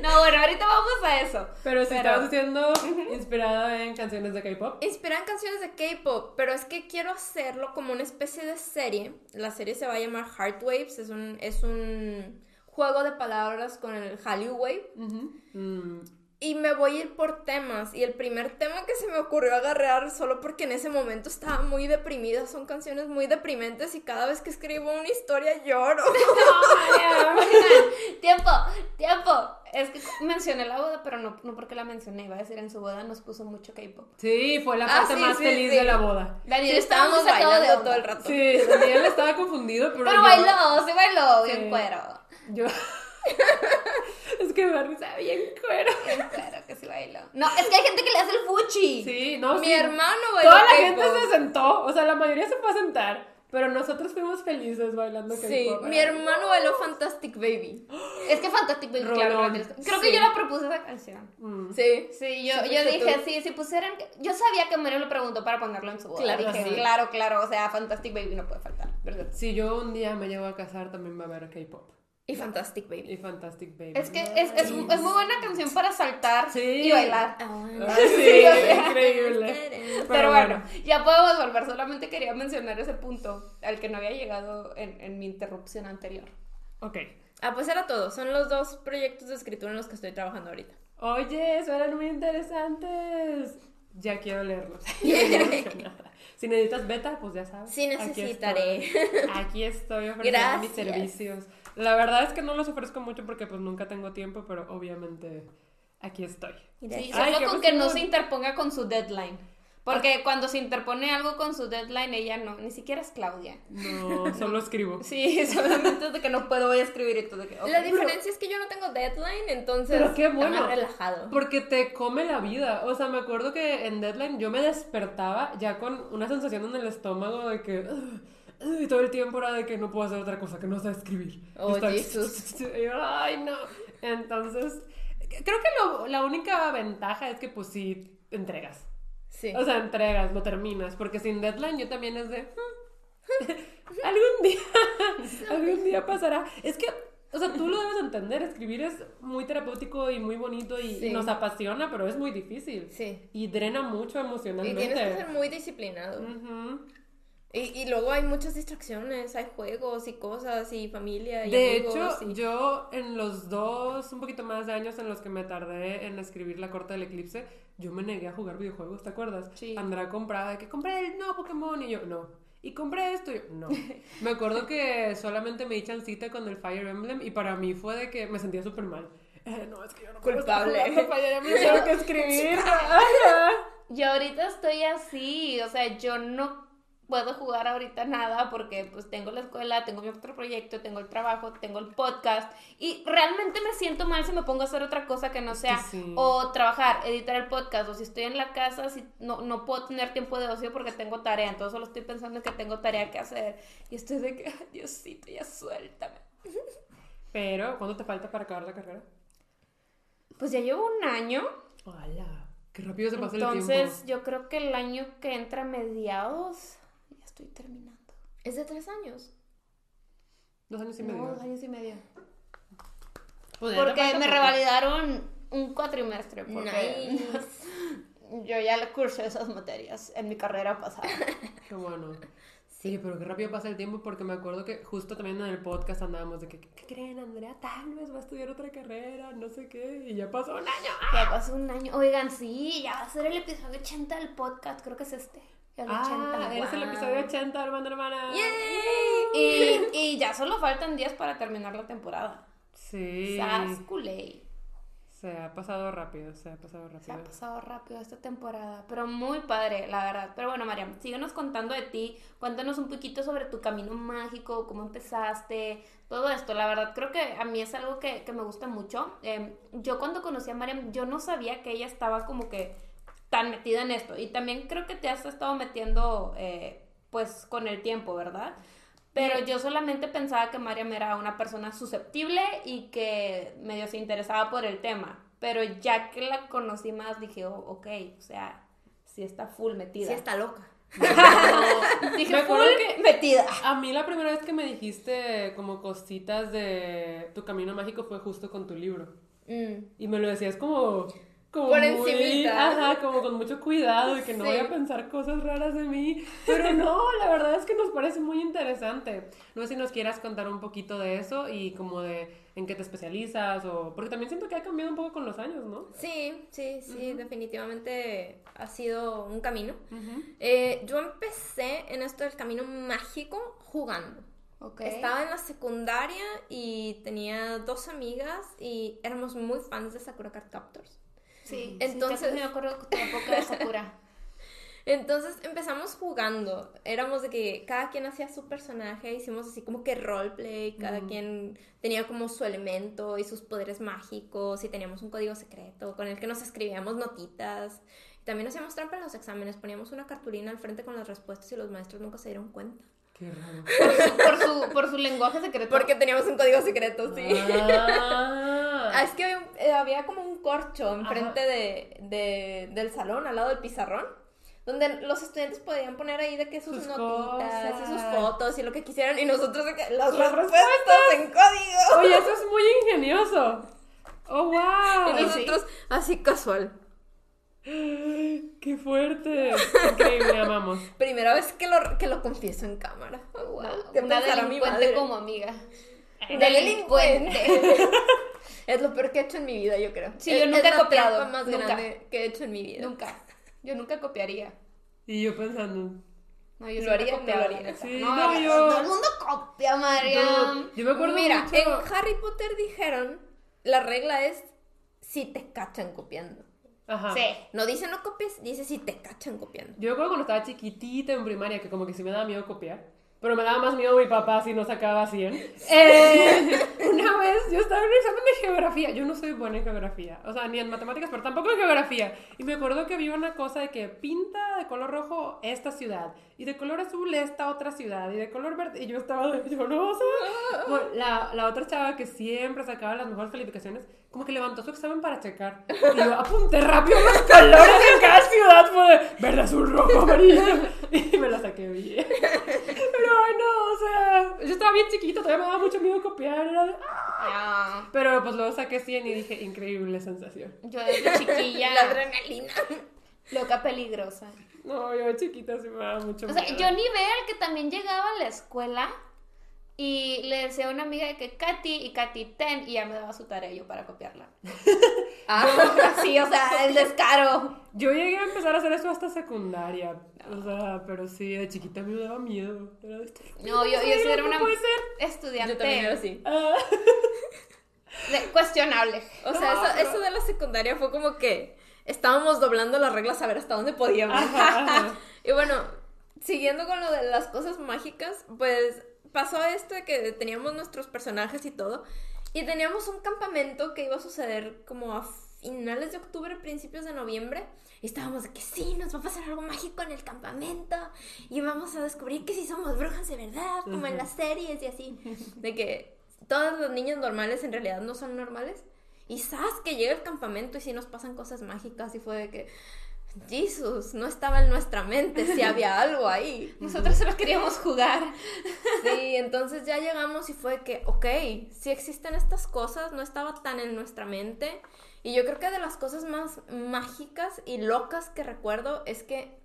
No, bueno, ahorita vamos a eso. Pero si Pero- estabas diciendo inspirada en canciones de K-pop. Inspiran canciones de K-pop, pero es que quiero hacerlo como una especie de serie. La serie se va a llamar Heart Waves, es un, es un juego de palabras con el Hallyu Wave. Mm, Y me voy a ir por temas. Y el primer tema que se me ocurrió agarrar, solo porque en ese momento estaba muy deprimida, son canciones muy deprimentes y cada vez que escribo una historia lloro. Oigan, tiempo, tiempo. Es que mencioné la boda, pero no, no porque la mencioné. Iba a decir, en su boda nos puso mucho K-pop. Sí, fue la Ah, parte sí, más sí, feliz sí. de la boda. Daniel estábamos de bailando todo el rato. Sí, Daniel estaba confundido, pero Pero yo- bailó, sí bailó, bien cuero. Yo... es que Barbie está bien cuero. Cuero que sí bailó. No, es que hay gente que le hace el fuchi. Sí, no, Mi sí. hermano bailó Toda la gente se sentó, o sea, la mayoría se fue a sentar, pero nosotros fuimos felices bailando Sí, K-pop. mi hermano bailó Fantastic Baby. Es que Fantastic Baby, claro. Creo que Sí. yo la propuse esa canción. Mm. Sí. Sí, yo, Sí, yo dije, tú. sí, si pusieran. Yo sabía que Mario lo preguntó para ponerlo en su boda. Claro dije, sí. claro, claro. O sea, Fantastic Baby no puede faltar, ¿verdad? Si yo un día me llego a casar, también va a haber K-pop. Y Fantastic Baby. Y Fantastic Baby. Es que es, es, es muy buena canción para saltar Sí. y bailar. Ah, Sí, sí, o sea. increíble. Pero, bueno, ya podemos volver. Solamente quería mencionar ese punto al que no había llegado en, en mi interrupción anterior. Ok. Ah, pues era todo. Son los dos proyectos de escritura en los que estoy trabajando ahorita. Oye, suenan muy interesantes. Ya quiero leerlos. Estoy si necesitas beta, pues ya sabes. Sí, Aquí necesitaré. estoy. Aquí estoy ofreciendo mis Gracias. servicios. La verdad es que no los ofrezco mucho porque pues nunca tengo tiempo, pero obviamente aquí estoy. Sí. Ay, solo con que no se interponga con su deadline. Porque cuando se interpone algo con su deadline, ella no, ni siquiera es Claudia. No, solo escribo. Sí, solamente es de que no puedo voy a escribir y todo de que. ok. La diferencia es que yo no tengo deadline, entonces Pero qué está bueno. más relajado. Porque te come la vida. O sea, me acuerdo que en Deadline yo me despertaba ya con una sensación en el estómago de que. "Ugh, ugh", y todo el tiempo era de que no puedo hacer otra cosa que no sea escribir. Oh, Y Jesus. y yo, ay, no. Entonces, creo que lo- la única ventaja es que, pues, sí, entregas. Sí. O sea, entregas, lo terminas. Porque sin Deadline yo también es de. "Hmm, algún día. algún día pasará. Es que. O sea, tú lo debes entender, escribir es muy terapéutico y muy bonito y, y Sí. nos apasiona, pero es muy difícil. Sí. Y drena mucho Y emocionalmente. tienes que ser muy disciplinado. Ujú. Y, y luego hay muchas distracciones, hay juegos y cosas y familia y De amigos. hecho, y- yo en los dos, un poquito más de años en los que me tardé en escribir La Corte del Eclipse, yo me negué a jugar videojuegos, ¿te acuerdas? Sí. Andrea compraba de que compré el nuevo Pokémon y yo, no. Y compré esto y yo, no. Me acuerdo que solamente me di chancita con el Fire Emblem y para mí fue de que me sentía súper mal. Eh, no, es que yo no Culpable. Fire Emblem, tengo que escribir. Yo ahorita estoy así, o sea, yo no puedo jugar ahorita nada porque pues tengo la escuela, tengo mi otro proyecto, tengo el trabajo, tengo el podcast y realmente me siento mal si me pongo a hacer otra cosa que no sea sí. o trabajar, editar el podcast o si estoy en la casa, si no, no puedo tener tiempo de ocio porque tengo tarea, entonces solo estoy pensando en que tengo tarea que hacer y estoy de que, "Ay, Diosito, ya suéltame. Pero, ¿cuánto te falta para acabar la carrera? Pues ya llevo un año, ¡Hala! Qué rápido se pasa el entonces tiempo. yo creo que el año que entra a mediados estoy terminando. Es de tres años. Dos años y medio. No, dos años y medio. Pues Porque me poco. revalidaron un cuatrimestre. Porque Nice. yo ya le cursé esas materias en mi carrera pasada. Qué bueno. Sí, pero qué rápido pasa el tiempo porque me acuerdo que justo también en el podcast andábamos de que, ¿qué creen, Andrea? Tal vez va a estudiar otra carrera, no sé qué, y ya pasó un año. Ya pasó un año. Oigan, sí, ya va a ser el episodio 80 del podcast. Creo que es este. El 80. Ah, eres el wow. episodio 80, hermano, hermana. Y, y ya solo faltan días para terminar la temporada. Sí. Sas culé. Se ha pasado rápido, se ha pasado Se rápido. ha pasado rápido esta temporada, pero muy padre, la verdad. Pero bueno, Mariam, síguenos contando de ti, cuéntanos un poquito sobre tu camino mágico, cómo empezaste, todo esto. La verdad, creo que a mí es algo que, que me gusta mucho. Eh, yo cuando conocí a Mariam, yo no sabía que ella estaba como que tan metida en esto. Y también creo que te has estado metiendo, eh, pues, con el tiempo, ¿verdad? Pero yo solamente pensaba que Mariam era una persona susceptible y que medio se interesaba por el tema. Pero ya que la conocí más, dije, oh, ok, o sea, sí está full metida. Sí, está loca. Dije, Me acuerdo full que- metida. A mí la primera vez que me dijiste como cositas de tu camino mágico fue justo con tu libro. Mm. Y me lo decías como... como Por muy- encimita. Ajá, como con mucho cuidado y que no Sí. voy a pensar cosas raras de mí. Pero no, la verdad es que nos parece muy interesante. No sé si nos quieras contar un poquito de eso y como de en qué te especializas o... Porque también siento que ha cambiado un poco con los años, ¿no? Sí, sí, sí, definitivamente ha sido un camino. Ujú. Eh, yo empecé en esto del camino mágico jugando. Ok. Estaba en la secundaria y tenía dos amigas y éramos muy fans de Sakura Card Captors. Sí, Entonces- entonces me acuerdo época de Sakura. Entonces empezamos jugando. Éramos de que cada quien hacía su personaje, hicimos así como que roleplay, cada quien tenía como su elemento y sus poderes mágicos y teníamos un código secreto con el que nos escribíamos notitas. También hacíamos trampa en los exámenes, poníamos una cartulina al frente con las respuestas y los maestros nunca se dieron cuenta. Qué raro. Por su, por su lenguaje secreto. Porque teníamos un código secreto, sí. Ah. Ah, es que había, un- eh, había como un corcho enfrente de, de- del salón, al lado del pizarrón, donde los estudiantes podían poner ahí de que sus, Sus notitas y sus fotos y lo que quisieran, y nosotros de que las Las respuestas en código. Oye, eso es muy ingenioso. Oh, wow. Y nosotros así casual. Qué fuerte. Increíble, amamos. Primera vez que lo, que lo confieso en cámara. Oh, wow. ¿Qué Una pensará mi delincuente madre? como amiga. Delincuente. es lo peor que he hecho en mi vida, yo creo. Sí, Es- yo nunca es he la copiado, trampa más nunca. grande que he hecho en mi vida. Nunca. Yo nunca copiaría. Y yo pensando. No, yo Lo sí haría, copiado, no lo la haría. Sí, no, no, yo- Todo el mundo copia, Mariam. Yo, yo me acuerdo Mira, mucho. en Harry Potter dijeron, la regla es si te cachan copiando. Ajá. Sí. No dice no copies, dice si te cachan copiando. Yo me acuerdo cuando estaba chiquitita en primaria que como que sí me daba miedo copiar. Pero me daba más miedo mi papá si no sacaba 100. Eh, una vez yo estaba en un examen de geografía. Yo no soy buena en geografía. O sea, ni en matemáticas, pero tampoco en geografía. Y me acuerdo que había una cosa de que pinta de color rojo esta ciudad. Y de color azul esta otra ciudad. Y de color verde. Y yo estaba de, yo no sé. Bueno, la, la otra chava que siempre sacaba las mejores calificaciones, como que levantó su examen para checar. Y yo apunté rápido los colores en cada ciudad. Fue de verde, azul, rojo, amarillo. Y me la saqué bien. Sea, yo estaba bien chiquita, todavía me daba mucho miedo copiar. Era de, "Ah". Ah, Pero pues luego saqué 100 y dije, increíble sensación. yo desde chiquilla, La adrenalina. loca peligrosa. No, yo de chiquita sí me daba mucho O sea, miedo. yo ni veo al que también llegaba a la escuela y le decía a una amiga de que Katy y Katy ten y ya me daba su tarea yo para copiarla. Ah, sí, o sea, el descaro. Yo llegué a empezar a hacer eso hasta secundaria. O sea, pero sí, de chiquita me daba miedo. Era de, "Esto No, yo, yo sí era una puede ser. estudiante yo también era así. Ah. de- cuestionable. O sea, No, eso, pero- eso de la secundaria fue como que estábamos doblando las reglas a ver hasta dónde podíamos. Ajá, ajá. Y bueno, siguiendo con lo de las cosas mágicas, pues pasó esto de que teníamos nuestros personajes y todo. Y teníamos un campamento que iba a suceder como a finales de octubre, principios de noviembre. Y estábamos de que sí, nos va a pasar algo mágico en el campamento. Y vamos a descubrir que sí somos brujas de verdad, como en las series y así. De que todos los niños normales en realidad no son normales. Y sabes que llega el campamento y sí nos pasan cosas mágicas. Y fue de que, Jesus, no estaba en nuestra mente si había algo ahí. Nosotros solo queríamos jugar. Sí, entonces ya llegamos y fue que, ok, si existen estas cosas, no estaba tan en nuestra mente. Y yo creo que de las cosas más mágicas y locas que recuerdo es que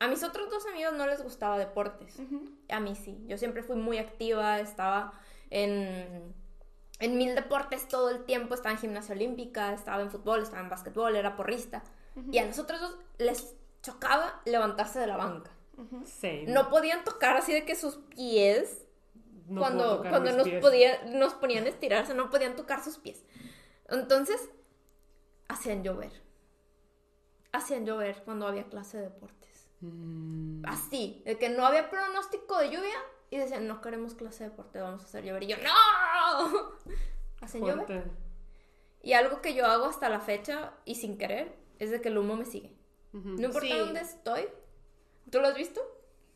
a mis otros dos amigos no les gustaba deportes. A mí sí, yo siempre fui muy activa, estaba en, en mil deportes todo el tiempo, estaba en gimnasia olímpica, estaba en fútbol, estaba en básquetbol, era porrista. Y a los otros dos les chocaba levantarse de la banca. No podían tocar así de que sus pies No cuando, tocar cuando nos, pies. podía, nos ponían a estirarse, no podían tocar sus pies. Entonces, hacían llover. Hacían llover cuando había clase de deportes. Mm, Así, de que no había pronóstico de lluvia y decían, no queremos clase de deporte, vamos a hacer llover. Y yo, ¡no! Hacen llover. Y algo que yo hago hasta la fecha y sin querer es de que el humo me sigue. No importa Sí. dónde estoy. ¿Tú lo has visto?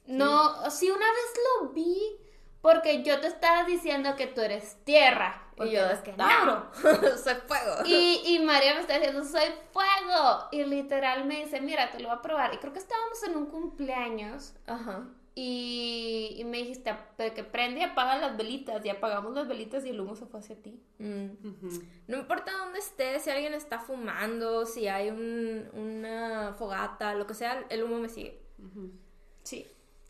No, sí, una vez lo vi porque yo te estaba diciendo que tú eres tierra. Y yo, es que no, soy fuego. Y, y María me está diciendo, soy fuego. Y literal me dice, mira, te lo voy a probar. Y creo que estábamos en un cumpleaños. Ajá. Y, y me dijiste "Pero que prende y apaga las velitas. Y apagamos las velitas y el humo se fue hacia ti. Mm. Ujú. No importa dónde estés, si alguien está fumando, si hay un- una fogata, lo que sea, el humo me sigue. Ujú. Sí.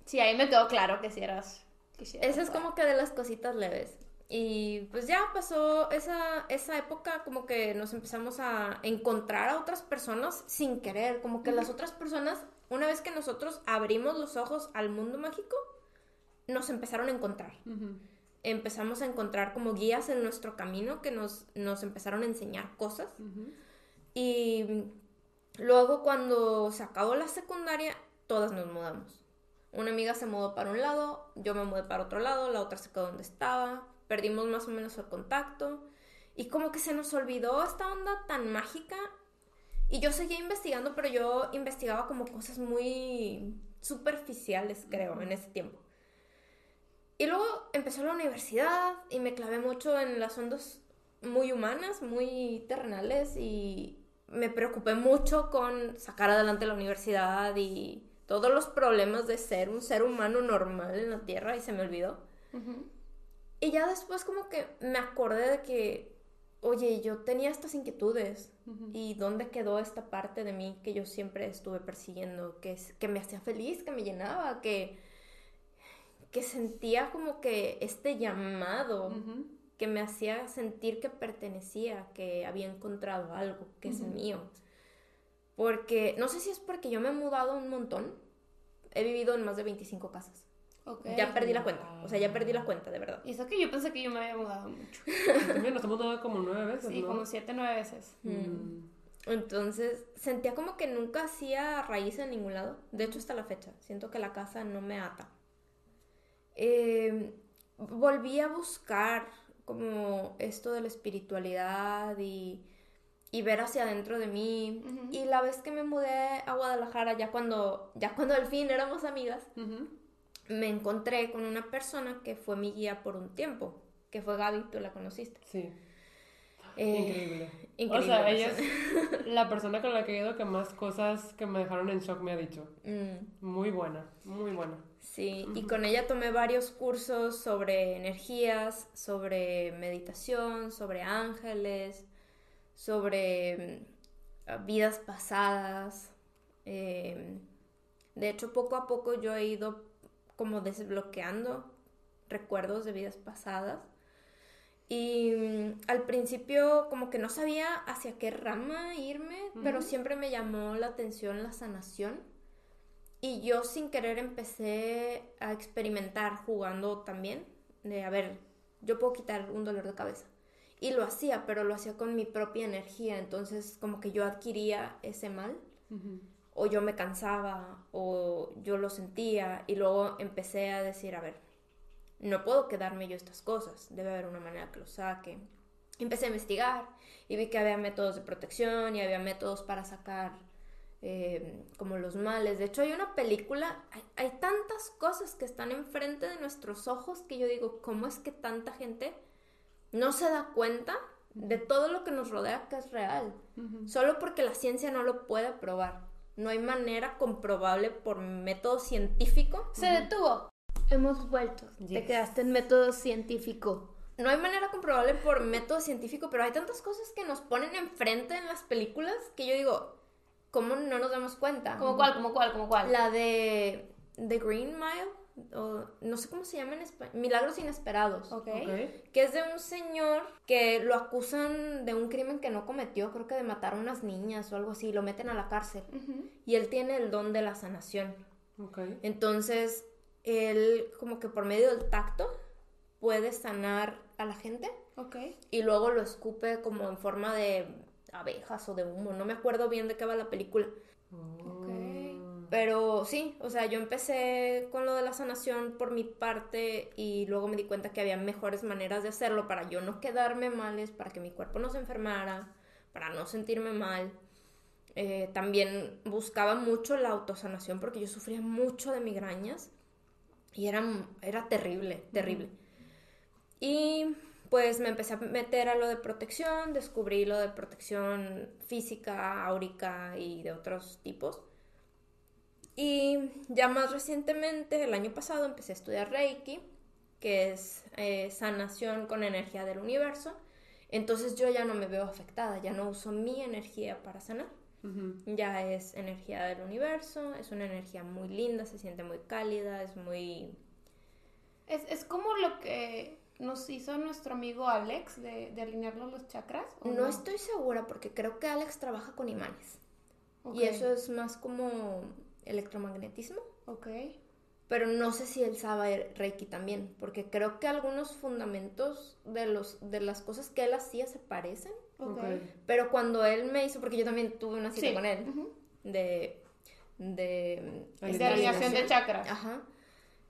Sí, ahí me quedó claro que si eras... Que eras es como que de las cositas leves. Y pues ya pasó esa, esa época como que nos empezamos a encontrar a otras personas sin querer, como que las otras personas, una vez que nosotros abrimos los ojos al mundo mágico, nos empezaron a encontrar. Empezamos a encontrar como guías en nuestro camino que nos, nos empezaron a enseñar cosas. Y luego cuando se acabó la secundaria, todas nos mudamos. Una amiga se mudó para un lado, yo me mudé para otro lado, la otra se quedó donde estaba, perdimos más o menos el contacto y como que se nos olvidó esta onda tan mágica y yo seguía investigando, pero yo investigaba como cosas muy superficiales, creo, en ese tiempo. Y luego empezó la universidad y me clavé mucho en las ondas muy humanas, muy terrenales y me preocupé mucho con sacar adelante la universidad y todos los problemas de ser un ser humano normal en la Tierra y se me olvidó. Ujú. Y ya después como que me acordé de que, oye, yo tenía estas inquietudes y dónde quedó esta parte de mí que yo siempre estuve persiguiendo, que, es- que me hacía feliz, que me llenaba, que, que sentía como que este llamado que me hacía sentir que pertenecía, que había encontrado algo que es mío. Porque, no sé si es porque yo me he mudado un montón, he vivido en más de 25 casas. Ya perdí la cuenta, o sea, ya perdí la cuenta, de verdad. Y eso que yo pensé que yo me había mudado mucho. También nos hemos dado como nueve veces, Sí, ¿no? como siete, nueve veces. Mm. Entonces, sentía como que nunca hacía raíz en ningún lado. De hecho, hasta la fecha, siento que la casa no me ata. Eh, volví a buscar como esto de la espiritualidad y, y ver hacia adentro de mí. Ujú. Y la vez que me mudé a Guadalajara, ya cuando, ya cuando al fin éramos amigas. Me encontré con una persona que fue mi guía por un tiempo, que fue Gaby, tú la conociste. Sí, Eh, increíble. increíble O sea, ella es la persona con la que he ido que más cosas que me dejaron en shock me ha dicho. mm. Muy buena, muy buena. Sí, y con ella tomé varios cursos sobre energías, sobre meditación, sobre ángeles, sobre mm, vidas pasadas. Eh, de hecho, poco a poco yo he ido como desbloqueando recuerdos de vidas pasadas. Y mm, al principio como que no sabía hacia qué rama irme, pero siempre me llamó la atención la sanación. Y yo sin querer empecé a experimentar jugando también. De, a ver, yo puedo quitar un dolor de cabeza. Y lo hacía, pero lo hacía con mi propia energía. Entonces como que yo adquiría ese mal. Ujú. O yo me cansaba, o yo lo sentía. Y luego empecé a decir, a ver, no puedo quedarme yo estas cosas. Debe haber una manera que lo saque. Empecé a investigar y vi que había métodos de protección y había métodos para sacar eh, como los males. De hecho, hay una película, hay, hay tantas cosas que están enfrente de nuestros ojos que yo digo, ¿cómo es que tanta gente no se da cuenta de todo lo que nos rodea que es real? Solo porque la ciencia no lo puede probar. No hay manera comprobable por método científico. Se detuvo. Hemos vuelto. Te quedaste en método científico. No hay manera comprobable por método científico, pero hay tantas cosas que nos ponen enfrente en las películas que yo digo, ¿cómo no nos damos cuenta? ¿Como cuál? ¿Como cuál? ¿Como cuál? La de The Green Mile, o no sé cómo se llama en español, Milagros Inesperados. Ok. Ok. Que es de un señor que lo acusan de un crimen que no cometió, creo que de matar a unas niñas o algo así, y lo meten a la cárcel. Y él tiene el don de la sanación. Ok. Entonces, él como que por medio del tacto puede sanar a la gente Ok. y luego lo escupe como en forma de abejas o de humo, no me acuerdo bien de qué va la película. Ok. Pero sí, o sea, yo empecé con lo de la sanación por mi parte y luego me di cuenta que había mejores maneras de hacerlo para yo no quedarme males, para que mi cuerpo no se enfermara, para no sentirme mal. Eh, también buscaba mucho la autosanación porque yo sufría mucho de migrañas y era, era terrible, terrible. Y pues me empecé a meter a lo de protección, descubrí lo de protección física, áurica y de otros tipos. Y ya más recientemente, el año pasado, empecé a estudiar Reiki, que es eh, sanación con energía del universo. Entonces yo ya no me veo afectada, ya no uso mi energía para sanar. Ya es energía del universo, es una energía muy linda, se siente muy cálida, es muy... Es, es como lo que nos hizo nuestro amigo Alex de, de alinearnos los chakras. ¿o No estoy segura porque creo que Alex trabaja con imanes. Y eso es más como electromagnetismo. Ok. Pero no sé si él sabe Reiki también, porque creo que algunos fundamentos de, los, de las cosas que él hacía se parecen. Ok. Ok. Pero cuando él me hizo, porque yo también tuve una cita Sí. con él, de... de Es de alineación de chakras. Ajá.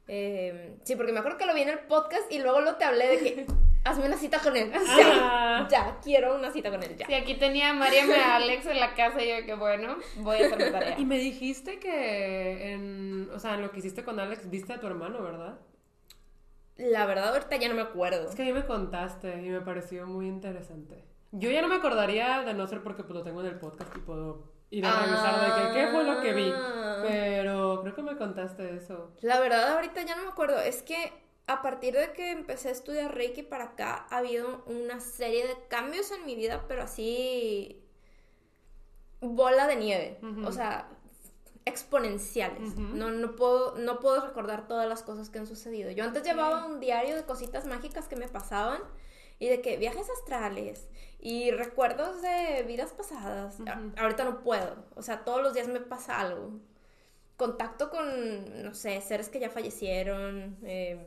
Eh, sí, porque me acuerdo que lo vi en el podcast y luego lo te hablé de que hazme una cita con él. Ya, ya, quiero una cita con él, ya. Sí, aquí tenía a Mariam y a Alex en la casa y yo que bueno, voy a hacer mi tarea. Y me dijiste que en, o sea, en lo que hiciste con Alex, viste a tu hermano, ¿verdad? La verdad, ahorita ya no me acuerdo. Es que ahí me contaste y me pareció muy interesante. Yo ya no me acordaría de no ser porque pues, lo tengo en el podcast y puedo ir a revisar de que, qué fue lo que vi. Ah. Pero creo que me contaste eso. La verdad, ahorita ya no me acuerdo. Es que a partir de que empecé a estudiar Reiki para acá, ha habido una serie de cambios en mi vida, pero así. bola de nieve. O sea, exponenciales. No, no, puedo, no puedo recordar todas las cosas que han sucedido. Yo antes llevaba un diario de cositas mágicas que me pasaban y de que viajes astrales y recuerdos de vidas pasadas. Ahorita no puedo. O sea, todos los días me pasa algo contacto con, no sé, seres que ya fallecieron, eh,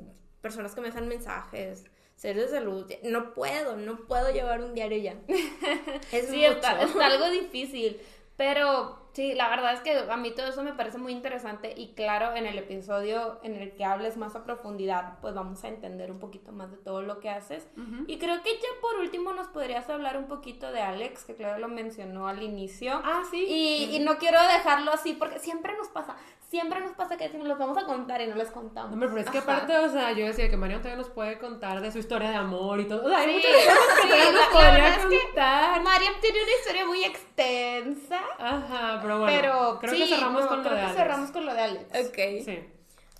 personas que me dejan mensajes, seres de luz. No puedo, no puedo llevar un diario ya. Es Sí, mucho. está, está algo difícil, pero sí, la verdad es que a mí todo eso me parece muy interesante y claro, en el episodio en el que hables más a profundidad, pues vamos a entender un poquito más de todo lo que haces. Y creo que ya por último nos podrías hablar un poquito de Alex, que claro lo mencionó al inicio. Ah, sí. Y, y no quiero dejarlo así porque siempre nos pasa, siempre nos pasa que decimos, los vamos a contar y no les contamos. Hombre, pero es que Ajá. aparte, o sea, yo decía que Mariano todavía nos puede contar de su historia de amor y todo. O sea, hay Sí, muchas cosas que sí, todavía la- nos podría verdad es que contar. Mariam tiene una historia muy extensa. Ajá, pero bueno. pero creo sí, que cerramos no, con lo creo de que Alex. cerramos con lo de Alex. Ok. Sí.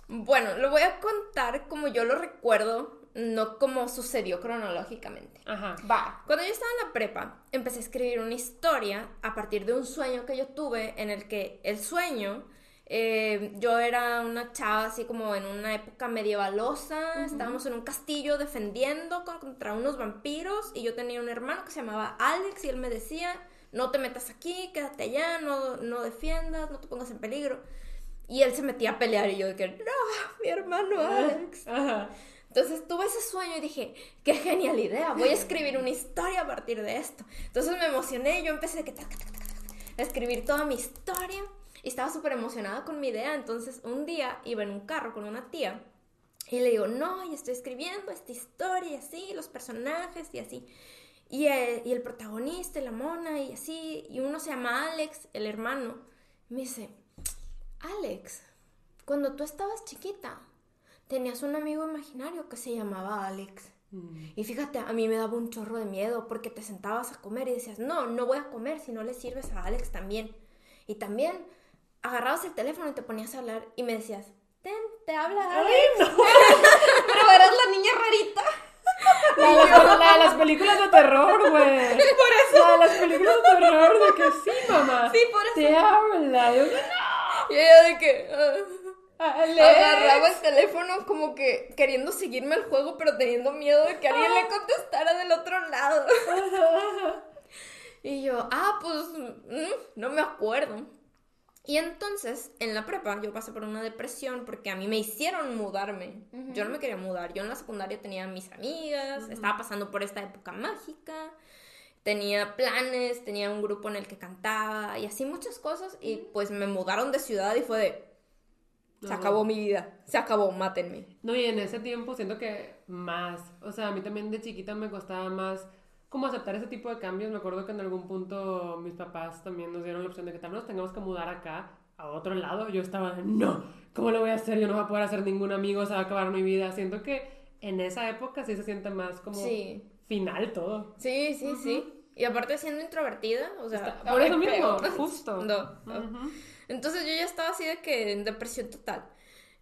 Bueno, lo voy a contar como yo lo recuerdo, no como sucedió cronológicamente. Ajá. Va. Cuando yo estaba en la prepa, empecé a escribir una historia a partir de un sueño que yo tuve en el que el sueño, eh, yo era una chava así como en una época medievalosa, estábamos en un castillo defendiendo con- contra unos vampiros y yo tenía un hermano que se llamaba Alex y él me decía, no te metas aquí, quédate allá, no, no defiendas, no te pongas en peligro. Y él se metía a pelear y yo de que, no, mi hermano Alex. Ajá. Entonces tuve ese sueño y dije, qué genial idea, voy a escribir una historia a partir de esto. Entonces me emocioné y yo empecé de que tac, tac, tac, tac, a escribir toda mi historia y estaba súper emocionada con mi idea. Entonces un día iba en un carro con una tía y le digo, no, y estoy escribiendo esta historia y así, los personajes y así. Y el, y el protagonista, y la mona y así, y uno se llama Alex, el hermano. Me dice, Alex, cuando tú estabas chiquita, tenías un amigo imaginario que se llamaba Alex. Mm. Y fíjate, a mí me daba un chorro de miedo porque te sentabas a comer y decías, no, no voy a comer si no le sirves a Alex también. Y también agarrabas el teléfono y te ponías a hablar y me decías, ten, te habla Alex. Pero eras la niña rarita. La de, las, la de las películas de terror, güey. Por eso. La de las películas de terror, de que sí, mamá. Sí, por eso. Te habla. Yo, Y ella de que... ah. Alex. Agarraba el teléfono como que queriendo seguirme el juego, pero teniendo miedo de que alguien le contestara del otro lado. y yo, ah, pues mm, no me acuerdo. Y entonces, en la prepa, yo pasé por una depresión porque a mí me hicieron mudarme. Yo no me quería mudar. Yo en la secundaria tenía mis amigas, estaba pasando por esta época mágica. tenía planes, tenía un grupo en el que cantaba y así muchas cosas y pues me mudaron de ciudad y fue de... Se No. acabó mi vida, se acabó, mátenme. No, y en ese tiempo siento que más, o sea, a mí también de chiquita me costaba más como aceptar ese tipo de cambios. Me acuerdo que en algún punto mis papás también nos dieron la opción de que vez nos tengamos que mudar acá, a otro lado. Yo estaba, no, ¿cómo lo voy a hacer? Yo no voy a poder hacer ningún amigo, se va a acabar mi vida. Siento que en esa época sí se siente más como Sí. final todo. Sí, sí, sí. Y aparte siendo introvertida, o sea... Está- por eso mismo, peor. justo. No. Entonces yo ya estaba así de que en depresión total.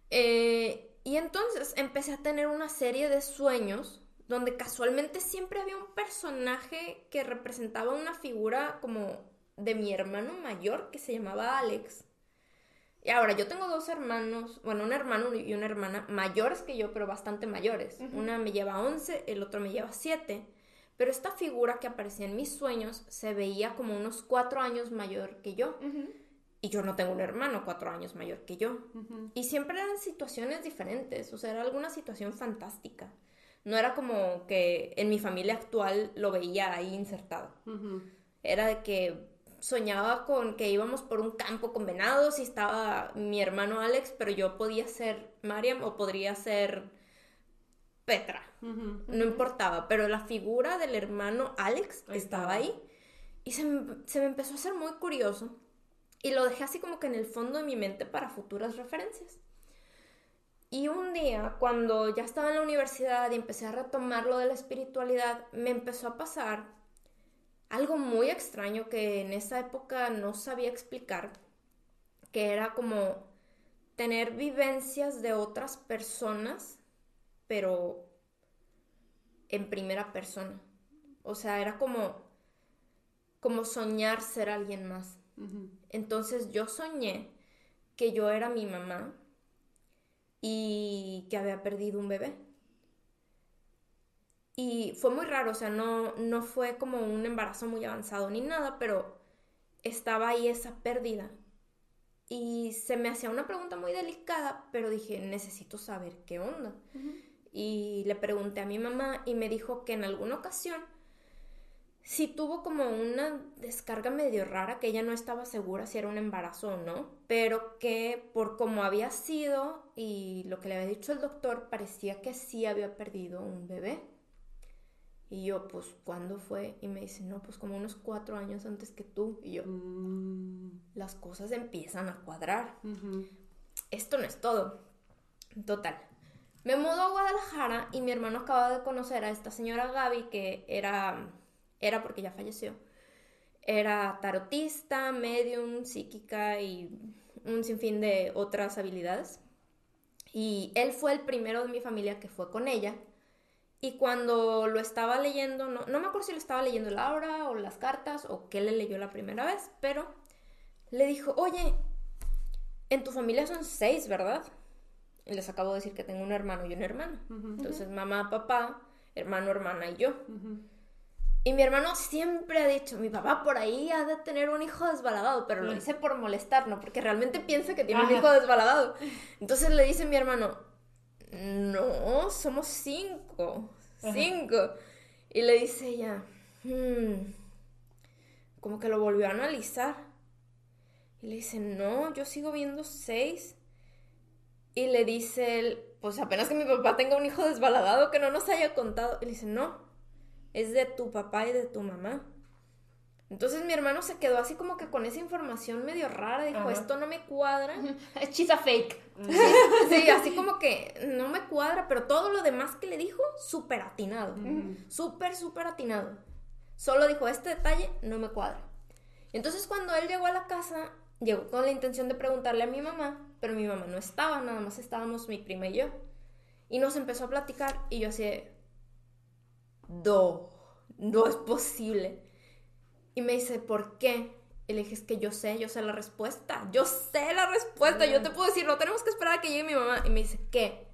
Eh, y entonces empecé a tener una serie de sueños donde casualmente siempre había un personaje que representaba una figura como de mi hermano mayor que se llamaba Alex. Y ahora yo tengo dos hermanos, bueno, un hermano y una hermana mayores que yo, pero bastante mayores. Una me lleva 11, el otro me lleva 7. Pero esta figura que aparecía en mis sueños se veía como unos cuatro años mayor que yo. Y yo no tengo un hermano cuatro años mayor que yo. Y siempre eran situaciones diferentes, o sea, era alguna situación fantástica. No era como que en mi familia actual lo veía ahí insertado. Era de que soñaba con que íbamos por un campo con venados y estaba mi hermano Alex, pero yo podía ser Mariam o podría ser Petra. No importaba, pero la figura del hermano Alex Ahí estaba estaba. ahí. Y se me, se me empezó a hacer muy curioso. Y lo dejé así como que en el fondo de mi mente para futuras referencias. Y un día, cuando ya estaba en la universidad y empecé a retomar lo de la espiritualidad, me empezó a pasar algo muy extraño que en esa época no sabía explicar, que era como tener vivencias de otras personas, pero en primera persona. O sea, era como, como soñar ser alguien más. Entonces yo soñé que yo era mi mamá y que había perdido un bebé. Y fue muy raro, o sea, no, no fue como un embarazo muy avanzado ni nada, pero estaba ahí esa pérdida. Y se me hacía una pregunta muy delicada, pero dije, necesito saber qué onda. Y le pregunté a mi mamá y me dijo que en alguna ocasión sí tuvo como una descarga medio rara, que ella no estaba segura si era un embarazo o no, pero que por cómo había sido y lo que le había dicho el doctor, parecía que sí había perdido un bebé. Y yo, pues, ¿cuándo fue? Y me dice, no, pues como unos cuatro años antes que tú. Y yo, Mm. las cosas empiezan a cuadrar esto no es todo. Total. Me mudó a Guadalajara y mi hermano acaba de conocer a esta señora Gaby que era, era porque ya falleció. Era tarotista, medium, psíquica y un sinfín de otras habilidades. Y él fue el primero de mi familia que fue con ella. Y cuando lo estaba leyendo, no, no me acuerdo si lo estaba leyendo Laura o las cartas o qué le leyó la primera vez, pero le dijo, oye, en tu familia son seis, ¿verdad? Y les acabo de decir que tengo un hermano y una hermana. Entonces, mamá, papá, hermano, hermana y yo. Ujú. Y mi hermano siempre ha dicho, mi papá por ahí ha de tener un hijo desbalagado, pero lo Mm. dice por molestar, ¿no? Porque realmente piensa que tiene un hijo desbalagado. Entonces le dice mi hermano, no, somos cinco, Ajá. cinco. Y le dice ella, "Hmm", como que lo volvió a analizar. Y le dice, no, yo sigo viendo seis. Y le dice él, pues apenas que mi papá tenga un hijo desbalagado que no nos haya contado. Y le dice, no, es de tu papá y de tu mamá. Entonces mi hermano se quedó así como que con esa información medio rara. Dijo, Ajá. esto no me cuadra. She's a fake. Sí, así como que no me cuadra, pero todo lo demás que le dijo, súper atinado. Ujú. Súper, súper atinado. Solo dijo, este detalle no me cuadra. Entonces cuando él llegó a la casa, llegó con la intención de preguntarle a mi mamá, pero mi mamá no estaba, nada más estábamos mi prima y yo. Y nos empezó a platicar y yo así no, no es posible. Y me dice, ¿por qué? Y le dije, es que yo sé, yo sé la respuesta. Yo sé la respuesta. Yo te puedo decir, no tenemos que esperar a que llegue mi mamá. Y me dice, ¿qué?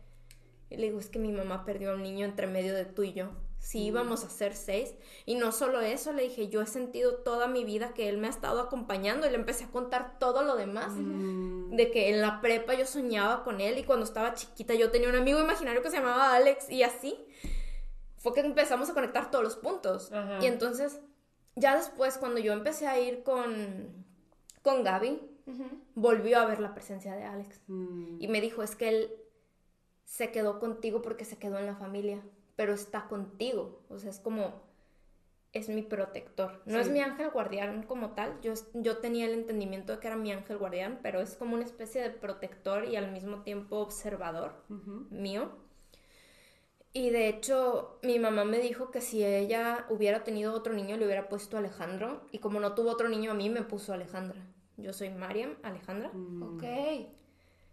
Y le digo, es que mi mamá perdió a un niño entre medio de tú y yo. Sí, íbamos a ser seis. Y no solo eso, le dije, yo he sentido toda mi vida que él me ha estado acompañando. Y le empecé a contar todo lo demás. Mm. De que en la prepa yo soñaba con él y cuando estaba chiquita yo tenía un amigo imaginario que se llamaba Alex y así. Fue que empezamos a conectar todos los puntos. Ajá. Y entonces ya después, cuando yo empecé a ir con, con Gaby, volvió a ver la presencia de Alex. Mm, Y me dijo, es que él se quedó contigo porque se quedó en la familia, pero está contigo. O sea, es como, es mi protector. No Sí. es mi ángel guardián como tal. Yo, yo tenía el entendimiento de que era mi ángel guardián, pero es como una especie de protector y al mismo tiempo observador mío. Y de hecho, mi mamá me dijo que si ella hubiera tenido otro niño, le hubiera puesto Alejandro. Y como no tuvo otro niño, a mí me puso Alejandra. Yo soy Mariam, Alejandra. Ok.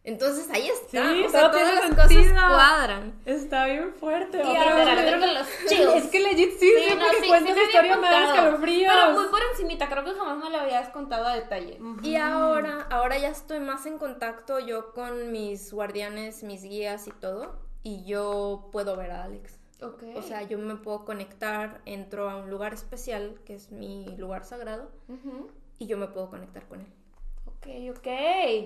Entonces ahí está. Sí, o sea, todo todas tiene las sentido. cosas cuadran. Está bien fuerte. Y ahora que los chills. Es que legit sí, Sí, no, que sí, cuentas sí me escalofríos. Pero muy por encimita, creo que jamás me lo habías contado a detalle. Y ahora, ahora ya estoy más en contacto yo con mis guardianes, mis guías y todo. Y yo puedo ver a Alex. Ok. O sea, yo me puedo conectar, entro a un lugar especial, que es mi lugar sagrado, y yo me puedo conectar con él. Ok, ok.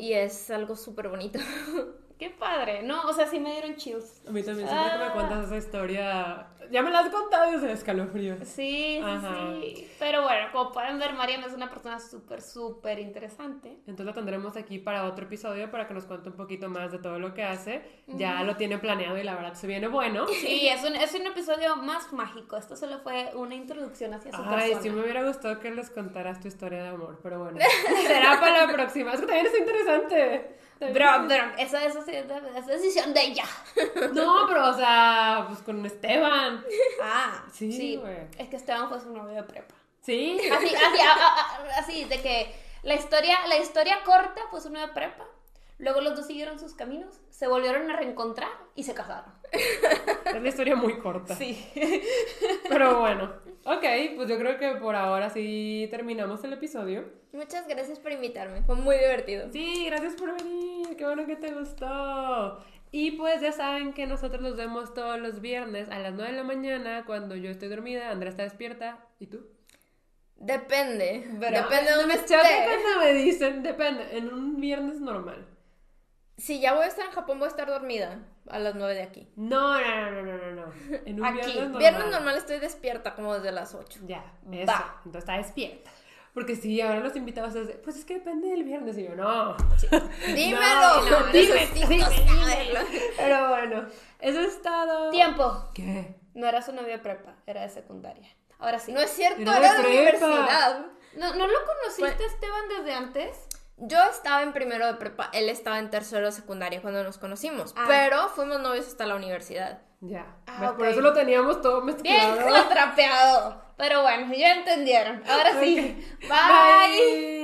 Y es algo súper bonito. Qué padre. No, o sea, sí me dieron chills. A mí también, siempre que me Ah. cuentas esa historia, ya me la has contado y se escalofríos. Sí, sí, Ajá. sí. Pero bueno, como pueden ver, Mariam es una persona súper, súper interesante. Entonces la tendremos aquí para otro episodio para que nos cuente un poquito más de todo lo que hace. Ya lo tiene planeado y la verdad se viene bueno. Sí, es un, es un episodio más mágico. Esto solo fue una introducción hacia su Ay, persona. sí me hubiera gustado que les contaras tu historia de amor, pero bueno, será para la próxima. Es que también está interesante. Pero, pero, esa, esa, esa es decisión de ella. No, pero o sea, pues con Esteban. Ah, Sí, güey. Es que Esteban fue su novio de prepa. Sí. Así, así, a- a- así, de que la historia, la historia corta fue su novio de prepa. Luego los dos siguieron sus caminos, se volvieron a reencontrar y se casaron. Es la historia muy corta. Sí. Pero bueno, ok, pues yo creo que por ahora sí terminamos el episodio. Muchas gracias por invitarme, fue muy divertido. Sí, gracias por venir, qué bueno que te gustó. Y pues ya saben que nosotros nos vemos todos los viernes a las 9 de la mañana cuando yo estoy dormida, Andrea está despierta. ¿Y tú? Depende, Pero- depende de dónde Me esté. cuando me dicen, depende, en un viernes normal. Si ya voy a estar en Japón, voy a estar dormida a las 9 de aquí. No, no, no, no, no, no. En un Aquí, viernes normal. Viernes normal estoy despierta como desde las 8. Ya, eso. Va. Entonces está despierta. Porque sí, ahora los invitados es pues es que depende del viernes. Y yo, no. Dímelo, No, no, dime, dime, saberlo. Pero bueno, eso es todo. Tiempo. ¿Qué? No era su novio de prepa, era de secundaria. Ahora sí. No es cierto, Era era, de de universidad. ¿No, ¿no lo conociste, Esteban, desde antes? Yo estaba en primero de prepa, él estaba en tercero de secundaria cuando nos conocimos, Ah. pero fuimos novios hasta la universidad. Ya. Ah. Por eso lo teníamos todo Bien mezclado. trapeado. Pero bueno, ya entendieron. Ahora sí. Bye. Bye.